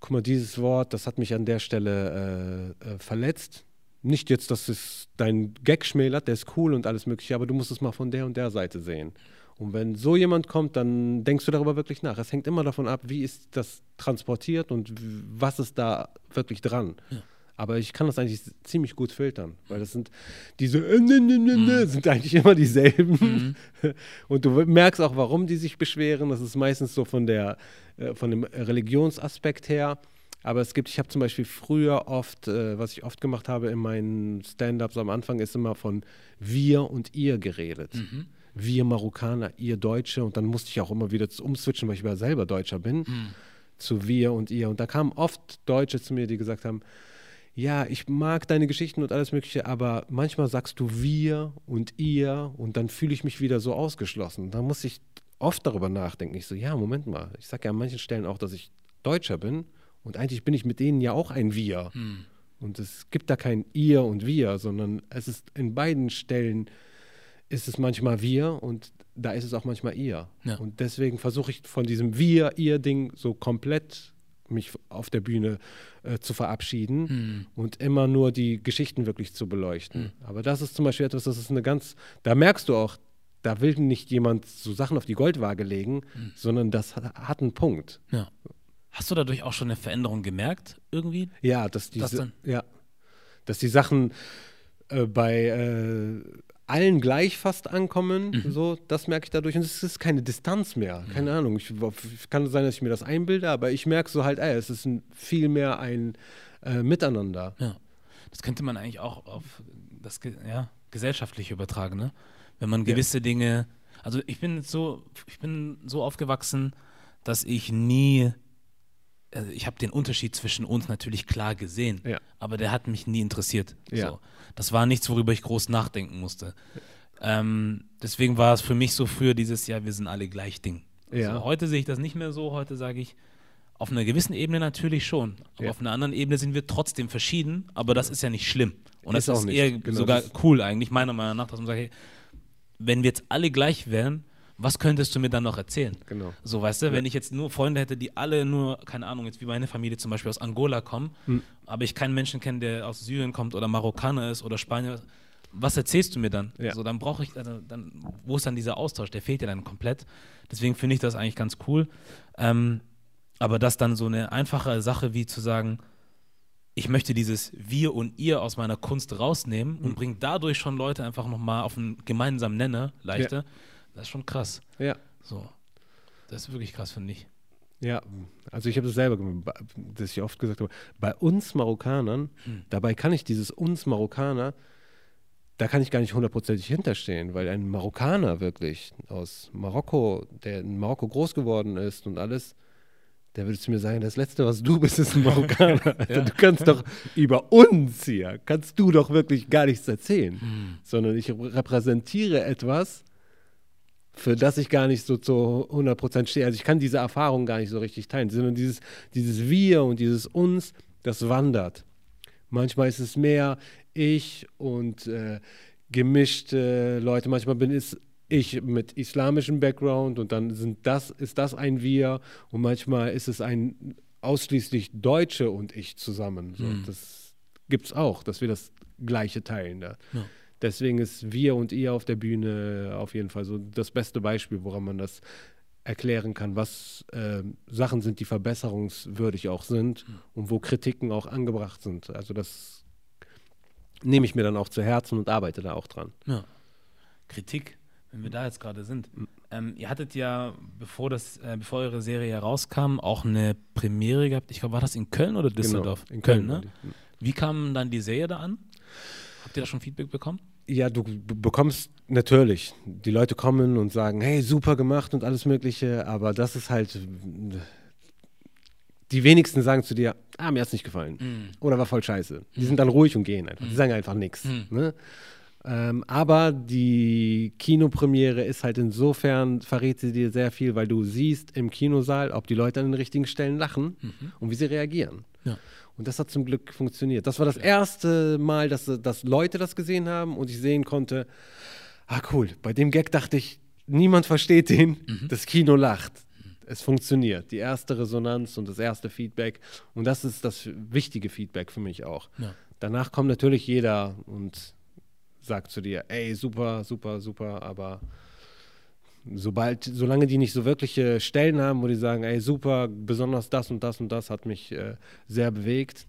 guck mal, dieses Wort, das hat mich an der Stelle äh, äh, verletzt. Nicht jetzt, dass es dein Gag schmälert, der ist cool und alles mögliche, aber du musst es mal von der und der Seite sehen. Und wenn so jemand kommt, dann denkst du darüber wirklich nach. Es hängt immer davon ab, wie ist das transportiert und was ist da wirklich dran. Aber ich kann das eigentlich ziemlich gut filtern, weil das sind diese äh, ne, ne, ne, ne, sind eigentlich immer dieselben. Und du merkst auch, warum die sich beschweren. Das ist meistens so von der äh, von dem Religionsaspekt her. Aber es gibt, ich habe zum Beispiel früher oft, äh, was ich oft gemacht habe in meinen Stand-ups am Anfang, ist immer von wir und ihr geredet. Wir Marokkaner, ihr Deutsche. Und dann musste ich auch immer wieder umswitchen, weil ich ja selber Deutscher bin, zu wir und ihr. Und da kamen oft Deutsche zu mir, die gesagt haben, ja, ich mag deine Geschichten und alles Mögliche, aber manchmal sagst du wir und ihr und dann fühle ich mich wieder so ausgeschlossen. Da muss ich oft darüber nachdenken. Ich so, ja, Moment mal, ich sage ja an manchen Stellen auch, dass ich Deutscher bin und eigentlich bin ich mit denen ja auch ein Wir. Und es gibt da kein ihr und wir, sondern es ist in beiden Stellen ist es manchmal wir und da ist es auch manchmal ihr.
Ja.
Und deswegen versuche ich von diesem wir, ihr Ding so komplett mich auf der Bühne äh, zu verabschieden und immer nur die Geschichten wirklich zu beleuchten. Aber das ist zum Beispiel etwas, das ist eine ganz, da merkst du auch, da will nicht jemand so Sachen auf die Goldwaage legen,
Mhm.
sondern das hat, hat einen Punkt.
Ja. Hast du dadurch auch schon eine Veränderung gemerkt, irgendwie?
Ja, dass diese,
Das
ja, dass die Sachen äh, bei äh, allen gleich fast ankommen,
Mhm.
so, das merke ich dadurch. Und es ist keine Distanz mehr. Keine Ahnung. Ich, kann sein, dass ich mir das einbilde, aber ich merke so halt, ey, es ist ein, viel mehr ein äh, Miteinander.
Ja. Das könnte man eigentlich auch auf das ja, gesellschaftliche übertragen, ne? Wenn man gewisse Dinge, also ich bin so, ich bin so aufgewachsen, dass ich nie, also ich habe den Unterschied zwischen uns natürlich klar gesehen,
Ja.
aber der hat mich nie interessiert.
Ja.
So. Das war nichts, worüber ich groß nachdenken musste. Ähm, deswegen war es für mich so früher dieses Jahr, wir sind alle gleich Ding.
Ja.
So, heute sehe ich das nicht mehr so, heute sage ich, auf einer gewissen Ebene natürlich schon, aber auf einer anderen Ebene sind wir trotzdem verschieden, aber das ist ja nicht schlimm. Und
Ist
das ist
nicht.
eher
Genau,
sogar cool eigentlich, meiner Meinung nach, dass man sagt, hey, wenn wir jetzt alle gleich wären, was könntest du mir dann noch erzählen?
Genau.
So, weißt du, wenn ich jetzt nur Freunde hätte, die alle nur, keine Ahnung, jetzt wie meine Familie zum Beispiel aus Angola kommen,
Hm.
aber ich keinen Menschen kenne, der aus Syrien kommt oder Marokkaner ist oder Spanier, was erzählst du mir dann?
Ja.
So, dann brauche ich, also, dann, wo ist dann dieser Austausch? Der fehlt ja dann komplett. Deswegen finde ich das eigentlich ganz cool. Ähm, aber das dann so eine einfache Sache wie zu sagen, ich möchte dieses Wir und Ihr aus meiner Kunst rausnehmen
Hm.
und bringe dadurch schon Leute einfach nochmal auf einen gemeinsamen Nenner leichter. Das ist schon krass.
Ja.
So. Das ist wirklich krass, finde ich.
Ja, also ich habe das selber gemacht, dass ich oft gesagt habe, bei uns Marokkanern,
Hm.
dabei kann ich dieses uns Marokkaner, da kann ich gar nicht hundertprozentig hinterstehen, weil ein Marokkaner wirklich aus Marokko, der in Marokko groß geworden ist und alles, der würde zu mir sagen, das Letzte, was du bist, ist ein Marokkaner. Alter, Du kannst doch über uns hier, kannst du doch wirklich gar nichts erzählen,
Hm.
sondern ich repräsentiere etwas, für das ich gar nicht so zu 100% stehe. Also ich kann diese Erfahrung gar nicht so richtig teilen, sondern dieses, dieses Wir und dieses Uns, das wandert. Manchmal ist es mehr ich und äh, gemischte Leute. Manchmal bin es ich mit islamischem Background und dann sind das, ist das ein Wir und manchmal ist es ein ausschließlich Deutsche und ich zusammen. So,
Mhm.
Das gibt es auch, dass wir das Gleiche teilen. Da.
Ja.
Deswegen ist wir und ihr auf der Bühne auf jeden Fall so das beste Beispiel, woran man das erklären kann, was äh, Sachen sind, die verbesserungswürdig auch sind und wo Kritiken auch angebracht sind. Also das nehme ich mir dann auch zu Herzen und arbeite da auch dran.
Ja. Kritik, wenn wir da jetzt gerade sind. Ähm, ihr hattet ja, bevor, das, äh, bevor eure Serie herauskam, auch eine Premiere gehabt. Ich glaube, war das in Köln oder Düsseldorf?
Genau, in Köln.
ne?
war die.
Wie kam dann die Serie da an? Habt ihr da schon Feedback bekommen?
Ja, du bekommst natürlich, die Leute kommen und sagen, hey, super gemacht und alles Mögliche, aber das ist halt, die wenigsten sagen zu dir, ah, mir hat's nicht gefallen oder war voll scheiße. Die sind dann ruhig und gehen einfach, die sagen einfach nichts. Ne? Ähm, aber die Kinopremiere ist halt insofern, verrät sie dir sehr viel, weil du siehst im Kinosaal, ob die Leute an den richtigen Stellen lachen und wie sie reagieren.
Ja.
Und das hat zum Glück funktioniert. Das war das erste Mal, dass, dass Leute das gesehen haben und ich sehen konnte, ah cool, bei dem Gag dachte ich, niemand versteht den, das Kino lacht. Es funktioniert. Die erste Resonanz und das erste Feedback. Und das ist das wichtige Feedback für mich auch.
Ja.
Danach kommt natürlich jeder und sagt zu dir, ey, super, super, super, aber sobald, solange die nicht so wirkliche Stellen haben, wo die sagen, ey, super, besonders das und das und das hat mich äh, sehr bewegt,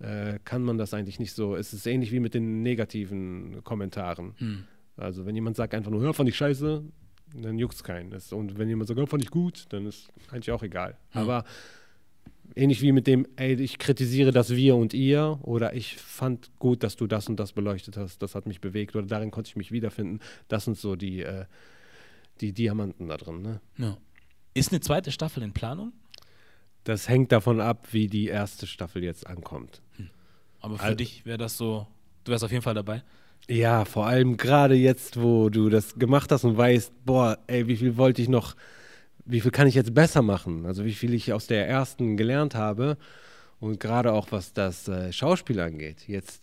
äh, kann man das eigentlich nicht so. Es ist ähnlich wie mit den negativen Kommentaren.
Hm.
Also wenn jemand sagt einfach nur, hör, fand ich scheiße, dann juckt es keinen. Das- Und wenn jemand sagt, hör, fand ich gut, dann ist eigentlich auch egal.
Ja.
Aber ähnlich wie mit dem, ey, ich kritisiere das Wir und Ihr oder ich fand gut, dass du das und das beleuchtet hast, das hat mich bewegt oder darin konnte ich mich wiederfinden. Das sind so die, äh, die Diamanten da drin. Ne?
Ja. Ist eine zweite Staffel in Planung?
Das hängt davon ab, wie die erste Staffel jetzt ankommt.
Aber für
Also-
dich wäre das so, du wärst auf jeden Fall dabei.
Ja, vor allem gerade jetzt, wo du das gemacht hast und weißt, boah, ey, wie viel wollte ich noch, wie viel kann ich jetzt besser machen? Also wie viel ich aus der ersten gelernt habe und gerade auch was das äh, Schauspiel angeht. Jetzt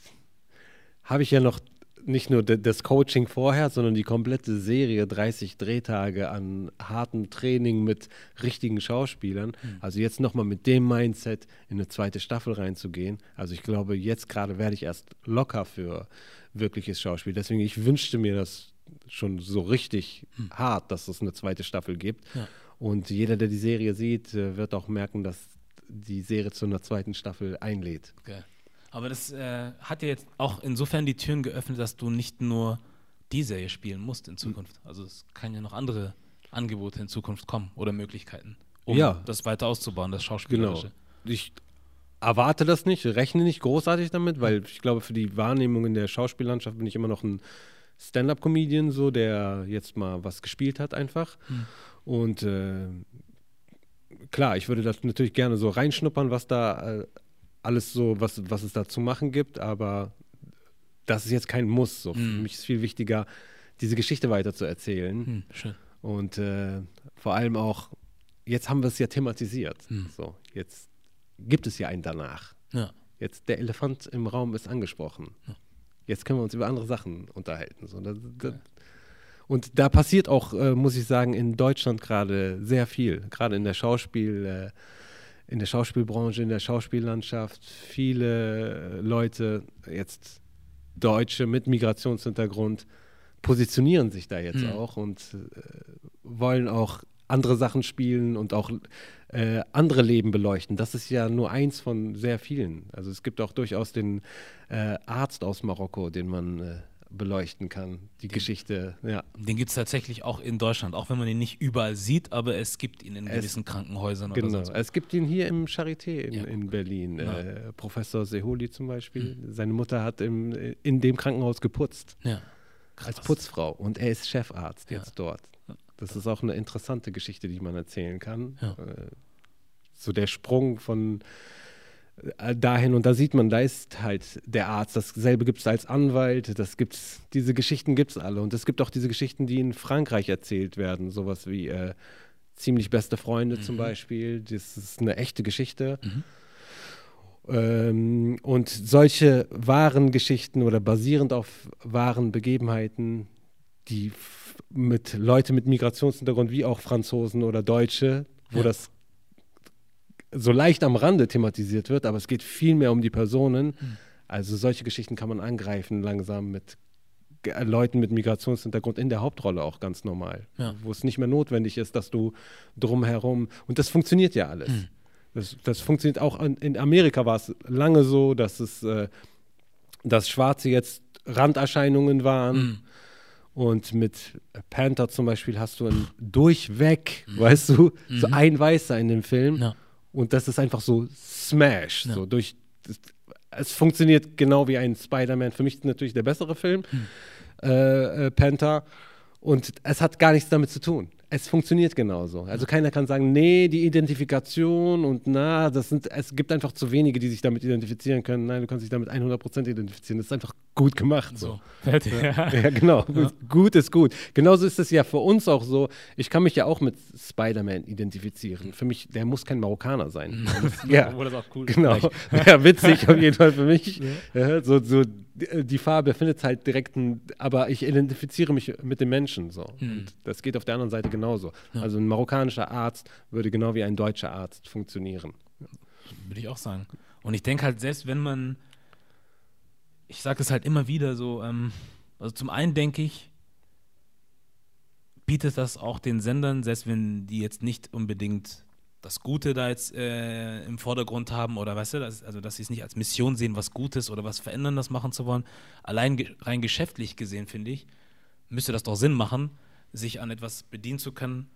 habe ich ja noch nicht nur das Coaching vorher, sondern die komplette Serie, 30 Drehtage an hartem Training mit richtigen Schauspielern. Also jetzt nochmal mit dem Mindset in eine zweite Staffel reinzugehen. Also ich glaube, jetzt gerade werde ich erst locker für wirkliches Schauspiel. Deswegen, ich wünschte mir das schon so richtig
Hm.
hart, dass es eine zweite Staffel gibt.
Ja.
Und jeder, der die Serie sieht, äh, wird auch merken, dass die Serie zu einer zweiten Staffel einlädt.
Geil. Aber das äh, hat ja jetzt auch insofern die Türen geöffnet, dass du nicht nur die Serie spielen musst in Zukunft. Also es kann ja noch andere Angebote in Zukunft kommen oder Möglichkeiten, um
Ja.
das weiter auszubauen, das
Genau.
Schauspielerische.
Ich erwarte das nicht, rechne nicht großartig damit, weil ich glaube, für die Wahrnehmung in der Schauspiellandschaft bin ich immer noch ein Stand-up-Comedian, so der jetzt mal was gespielt hat einfach. Und äh, klar, ich würde das natürlich gerne so reinschnuppern, was da äh, alles so, was, was es da zu machen gibt, aber das ist jetzt kein Muss. So. Für
Mhm.
mich ist viel wichtiger, diese Geschichte weiter zu erzählen.
Hm.
Und äh, vor allem auch, jetzt haben wir es ja thematisiert.
Hm.
So, jetzt gibt es ja ein danach.
Ja.
Jetzt der Elefant im Raum ist angesprochen. Jetzt können wir uns über andere Sachen unterhalten. So, das, das, und da passiert auch, äh, muss ich sagen, in Deutschland gerade sehr viel. Gerade in der Schauspiel, äh, in der Schauspielbranche, in der Schauspiellandschaft. Viele Leute, jetzt Deutsche mit Migrationshintergrund, positionieren sich da jetzt
Mhm.
auch und äh, wollen auch andere Sachen spielen und auch äh, andere Leben beleuchten. Das ist ja nur eins von sehr vielen. Also es gibt auch durchaus den äh, Arzt aus Marokko, den man äh, beleuchten kann. Die Geschichte, ja.
Den gibt es tatsächlich auch in Deutschland, auch wenn man ihn nicht überall sieht, aber es gibt ihn in
Es-
gewissen Krankenhäusern oder
Genau.
sonst was.
Es gibt ihn hier im Charité in,
Ja.
in Berlin.
Ja.
Äh, Professor Seholi zum Beispiel. Seine Mutter hat im, in dem Krankenhaus geputzt.
Ja.
Als
Krass.
Putzfrau. Und er ist Chefarzt jetzt dort. Das ist auch eine interessante Geschichte, die man erzählen kann. Äh, so der Sprung von dahin und da sieht man, da ist halt der Arzt. Dasselbe gibt es als Anwalt. Das gibt's, diese Geschichten gibt es alle. Und es gibt auch diese Geschichten, die in Frankreich erzählt werden. Sowas wie äh, ziemlich beste Freunde zum Beispiel. Das ist eine echte Geschichte. Ähm, und solche wahren Geschichten oder basierend auf wahren Begebenheiten, die mit Leute mit Migrationshintergrund wie auch Franzosen oder Deutsche, wo
Ja.
das so leicht am Rande thematisiert wird, aber es geht viel mehr um die Personen. Also solche Geschichten kann man angreifen langsam mit äh, Leuten mit Migrationshintergrund in der Hauptrolle auch ganz normal,
Ja.
wo es nicht mehr notwendig ist, dass du drumherum und das funktioniert ja alles. Das, das funktioniert auch an, in Amerika war es lange so, dass es äh, dass Schwarze jetzt Randerscheinungen waren.
Mhm.
Und mit Panther zum Beispiel hast du ein durchweg, weißt du, so ein Weißer in dem Film.
Mhm. Ja.
Und das ist einfach so Smash.
Ja.
So durch, das, es funktioniert genau wie ein Spider-Man. Für mich natürlich der bessere Film,
Hm.
äh, äh, Panther. Und es hat gar nichts damit zu tun. Es funktioniert genauso. Also keiner kann sagen, nee, die Identifikation und na, das sind, es gibt einfach zu wenige, die sich damit identifizieren können. Nein, du kannst dich damit 100% identifizieren. Das ist einfach gut gemacht. So.
Fertig. Ja.
Ja, genau. Gut ist gut. Genauso ist es ja für uns auch so. Ich kann mich ja auch mit Spider-Man identifizieren. Für mich, der muss kein Marokkaner sein. ja,
Obwohl das auch cool ist.
genau. Ja, witzig auf jeden Fall für mich. Ja, so, so die die Farbe findet halt direkt ein, aber ich identifiziere mich mit dem Menschen so. Und das geht auf der anderen Seite genauso. Also ein marokkanischer Arzt würde genau wie ein deutscher Arzt funktionieren.
Würde ich auch sagen. Und ich denke halt, selbst wenn man, ich sage es halt immer wieder so, ähm, also zum einen denke ich, bietet das auch den Sendern, selbst wenn die jetzt nicht unbedingt das Gute da jetzt äh, im Vordergrund haben oder weißt du, das, also dass sie es nicht als Mission sehen, was Gutes oder was Veränderndes machen zu wollen. Allein ge rein geschäftlich gesehen, finde ich, müsste das doch Sinn machen, sich an etwas bedienen zu können,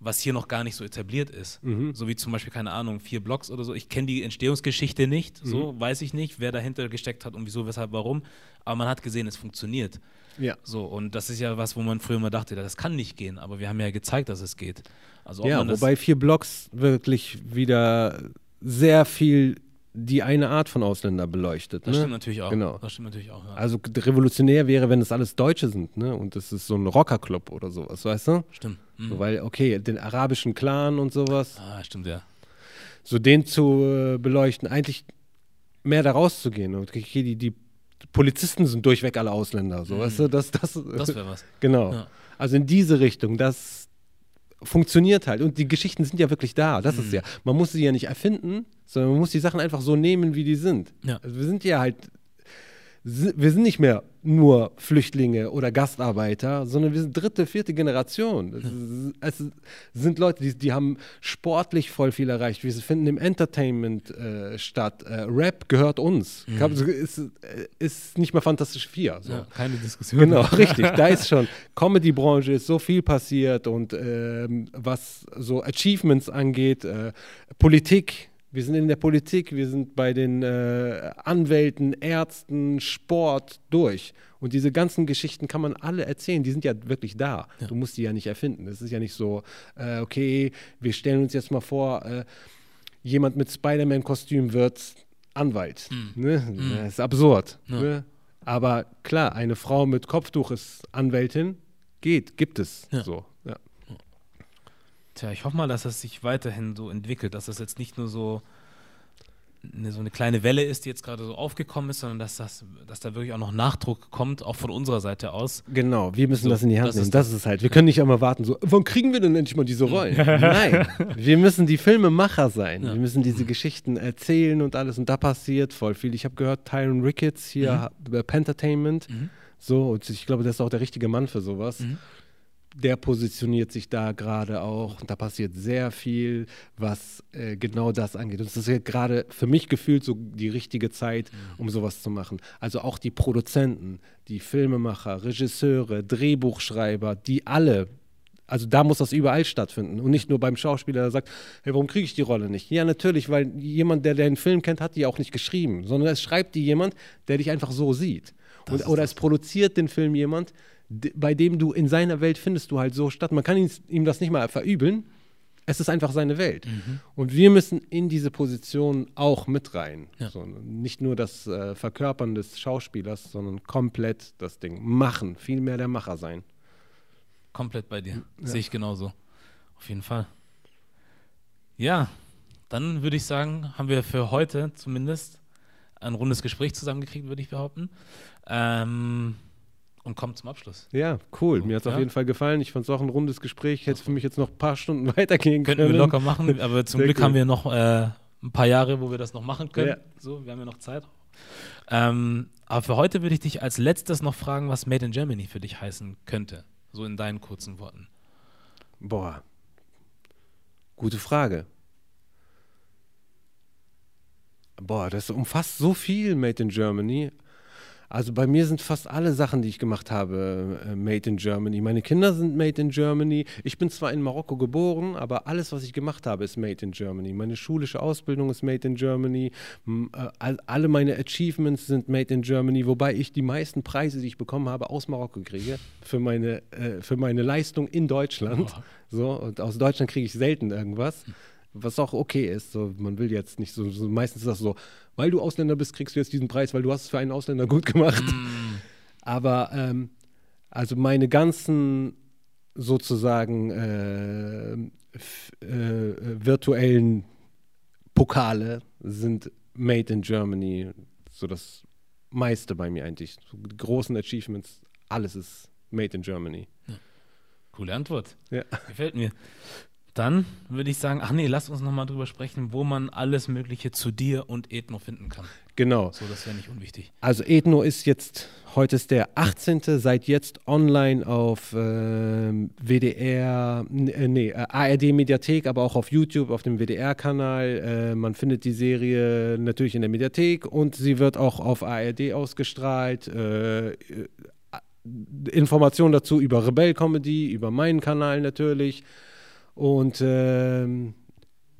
was hier noch gar nicht so etabliert ist. So wie zum Beispiel, keine Ahnung, vier Blocks oder so. Ich kenne die Entstehungsgeschichte nicht, so weiß ich nicht, wer dahinter gesteckt hat und wieso, weshalb, warum. Aber man hat gesehen, es funktioniert.
Ja.
So, und das ist ja was, wo man früher mal dachte, das kann nicht gehen, aber wir haben ja gezeigt, dass es geht. Also
Ja, wobei vier Blocks wirklich wieder sehr viel die eine Art von Ausländer beleuchtet.
das
ne?
stimmt natürlich auch.
Genau.
Das stimmt natürlich auch, ja.
Also revolutionär wäre, wenn es alles Deutsche sind, ne? Und das ist so ein Rockerclub oder sowas, weißt du?
stimmt. Mhm.
So, weil, okay, den arabischen Clan und sowas,
Ah, stimmt, ja.
so den zu äh, beleuchten, eigentlich mehr da rauszugehen. Und okay, die, die Polizisten sind durchweg alle Ausländer, so, weißt du? Das, das,
Mhm. Das wäre was.
genau.
Ja.
Also in diese Richtung, das funktioniert halt. Und die Geschichten sind ja wirklich da, das
Mhm.
ist ja. Man muss sie ja nicht erfinden, sondern man muss die Sachen einfach so nehmen, wie die sind.
Ja.
Also wir sind ja halt wir sind nicht mehr nur Flüchtlinge oder Gastarbeiter, sondern wir sind dritte, vierte Generation. Es, es sind Leute, die, die haben sportlich voll viel erreicht. Wir finden im Entertainment äh, statt. Äh, Rap gehört uns. Mhm. Ist, äh, ist nicht mehr Fantastisch 4. So.
Ja, keine Diskussion.
Genau, richtig. Da ist schon. Comedy-Branche ist so viel passiert und ähm, was so Achievements angeht, äh, Politik wir sind in der Politik, wir sind bei den äh, Anwälten, Ärzten, Sport durch. Und diese ganzen Geschichten kann man alle erzählen, die sind ja wirklich da. Ja. Du musst die ja nicht erfinden. Es ist ja nicht so, äh, okay, wir stellen uns jetzt mal vor, äh, jemand mit Spider-Man-Kostüm wird Anwalt. Mhm. Ne? Mhm. Das ist absurd. Ja. Ne? Aber klar, eine Frau mit Kopftuch ist Anwältin, geht, gibt es ja. so.
Tja, ich hoffe mal, dass das sich weiterhin so entwickelt, dass das jetzt nicht nur so eine, so eine kleine Welle ist, die jetzt gerade so aufgekommen ist, sondern dass, das, dass da wirklich auch noch Nachdruck kommt, auch von unserer Seite aus.
Genau, wir müssen so, das in die Hand das nehmen. Ist das ist es halt. Wir können nicht einmal warten, so, wann kriegen wir denn endlich mal diese Rollen? Nein, wir müssen die Filmemacher sein. Ja. Wir müssen diese Geschichten erzählen und alles. Und da passiert voll viel. Ich habe gehört, Tyron Ricketts hier, mhm. Pentertainment. Mhm. So, und ich glaube, das ist auch der richtige Mann für sowas. Mhm der positioniert sich da gerade auch. Und da passiert sehr viel, was äh, genau das angeht. Und es ist gerade für mich gefühlt so die richtige Zeit, um sowas zu machen. Also auch die Produzenten, die Filmemacher, Regisseure, Drehbuchschreiber, die alle. Also da muss das überall stattfinden und nicht nur beim Schauspieler, der sagt, hey, warum kriege ich die Rolle nicht? Ja, natürlich, weil jemand, der den Film kennt, hat die auch nicht geschrieben, sondern es schreibt die jemand, der dich einfach so sieht. Und, oder es produziert den Film jemand, bei dem du in seiner Welt findest du halt so statt. Man kann ihn, ihm das nicht mal verübeln. Es ist einfach seine Welt. Mhm. Und wir müssen in diese Position auch mit rein. Ja. So, nicht nur das äh, Verkörpern des Schauspielers, sondern komplett das Ding machen. Viel mehr der Macher sein.
Komplett bei dir. Ja. Sehe ich genauso. Auf jeden Fall. Ja, dann würde ich sagen, haben wir für heute zumindest ein rundes Gespräch zusammengekriegt, würde ich behaupten. Ähm, und kommt zum Abschluss.
Ja, cool. Mir hat es ja. auf jeden Fall gefallen. Ich fand es auch ein rundes Gespräch. Hätte für mich jetzt noch ein paar Stunden weitergehen können.
Könnten wir locker machen, aber zum Sehr Glück cool. haben wir noch äh, ein paar Jahre, wo wir das noch machen können. Ja. So, wir haben ja noch Zeit. Ähm, aber für heute würde ich dich als letztes noch fragen, was Made in Germany für dich heißen könnte. So in deinen kurzen Worten.
Boah. Gute Frage. Boah, das umfasst so viel Made in Germany. Also bei mir sind fast alle Sachen, die ich gemacht habe, äh, made in Germany. Meine Kinder sind made in Germany. Ich bin zwar in Marokko geboren, aber alles, was ich gemacht habe, ist made in Germany. Meine schulische Ausbildung ist made in Germany. Äh, alle meine Achievements sind made in Germany, wobei ich die meisten Preise, die ich bekommen habe, aus Marokko kriege für meine, äh, für meine Leistung in Deutschland. So, und aus Deutschland kriege ich selten irgendwas was auch okay ist. So, man will jetzt nicht so, so, meistens ist das so, weil du Ausländer bist, kriegst du jetzt diesen Preis, weil du hast es für einen Ausländer gut gemacht. Mm. Aber ähm, also meine ganzen sozusagen äh, äh, virtuellen Pokale sind made in Germany. So das meiste bei mir eigentlich. So die großen Achievements, alles ist made in Germany. Ja.
Coole Antwort. Ja. Gefällt mir. Dann würde ich sagen, ach nee, lass uns nochmal drüber sprechen, wo man alles Mögliche zu dir und Ethno finden kann.
Genau.
So, das wäre nicht unwichtig.
Also Ethno ist jetzt, heute ist der 18. seit jetzt online auf äh, WDR, äh, nee, äh, ARD Mediathek, aber auch auf YouTube, auf dem WDR-Kanal. Äh, man findet die Serie natürlich in der Mediathek und sie wird auch auf ARD ausgestrahlt. Äh, Informationen dazu über Rebell Comedy, über meinen Kanal natürlich. Und ähm,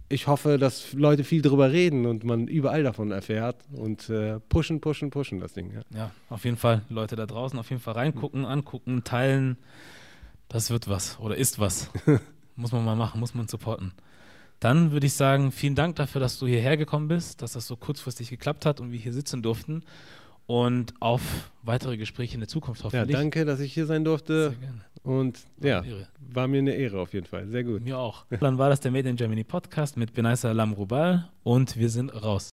ich hoffe, dass Leute viel darüber reden und man überall davon erfährt und äh, pushen, pushen, pushen das Ding. Ja.
ja, auf jeden Fall. Leute da draußen auf jeden Fall reingucken, angucken, teilen. Das wird was oder ist was. muss man mal machen, muss man supporten. Dann würde ich sagen, vielen Dank dafür, dass du hierher gekommen bist, dass das so kurzfristig geklappt hat und wir hier sitzen durften und auf weitere Gespräche in der Zukunft hoffentlich.
Ja, danke, dass ich hier sein durfte. Sehr gerne. Und ja, war mir eine Ehre auf jeden Fall. Sehr gut.
Mir auch. Dann war das der Made in Germany Podcast mit Benaisa Lamrubal und wir sind raus.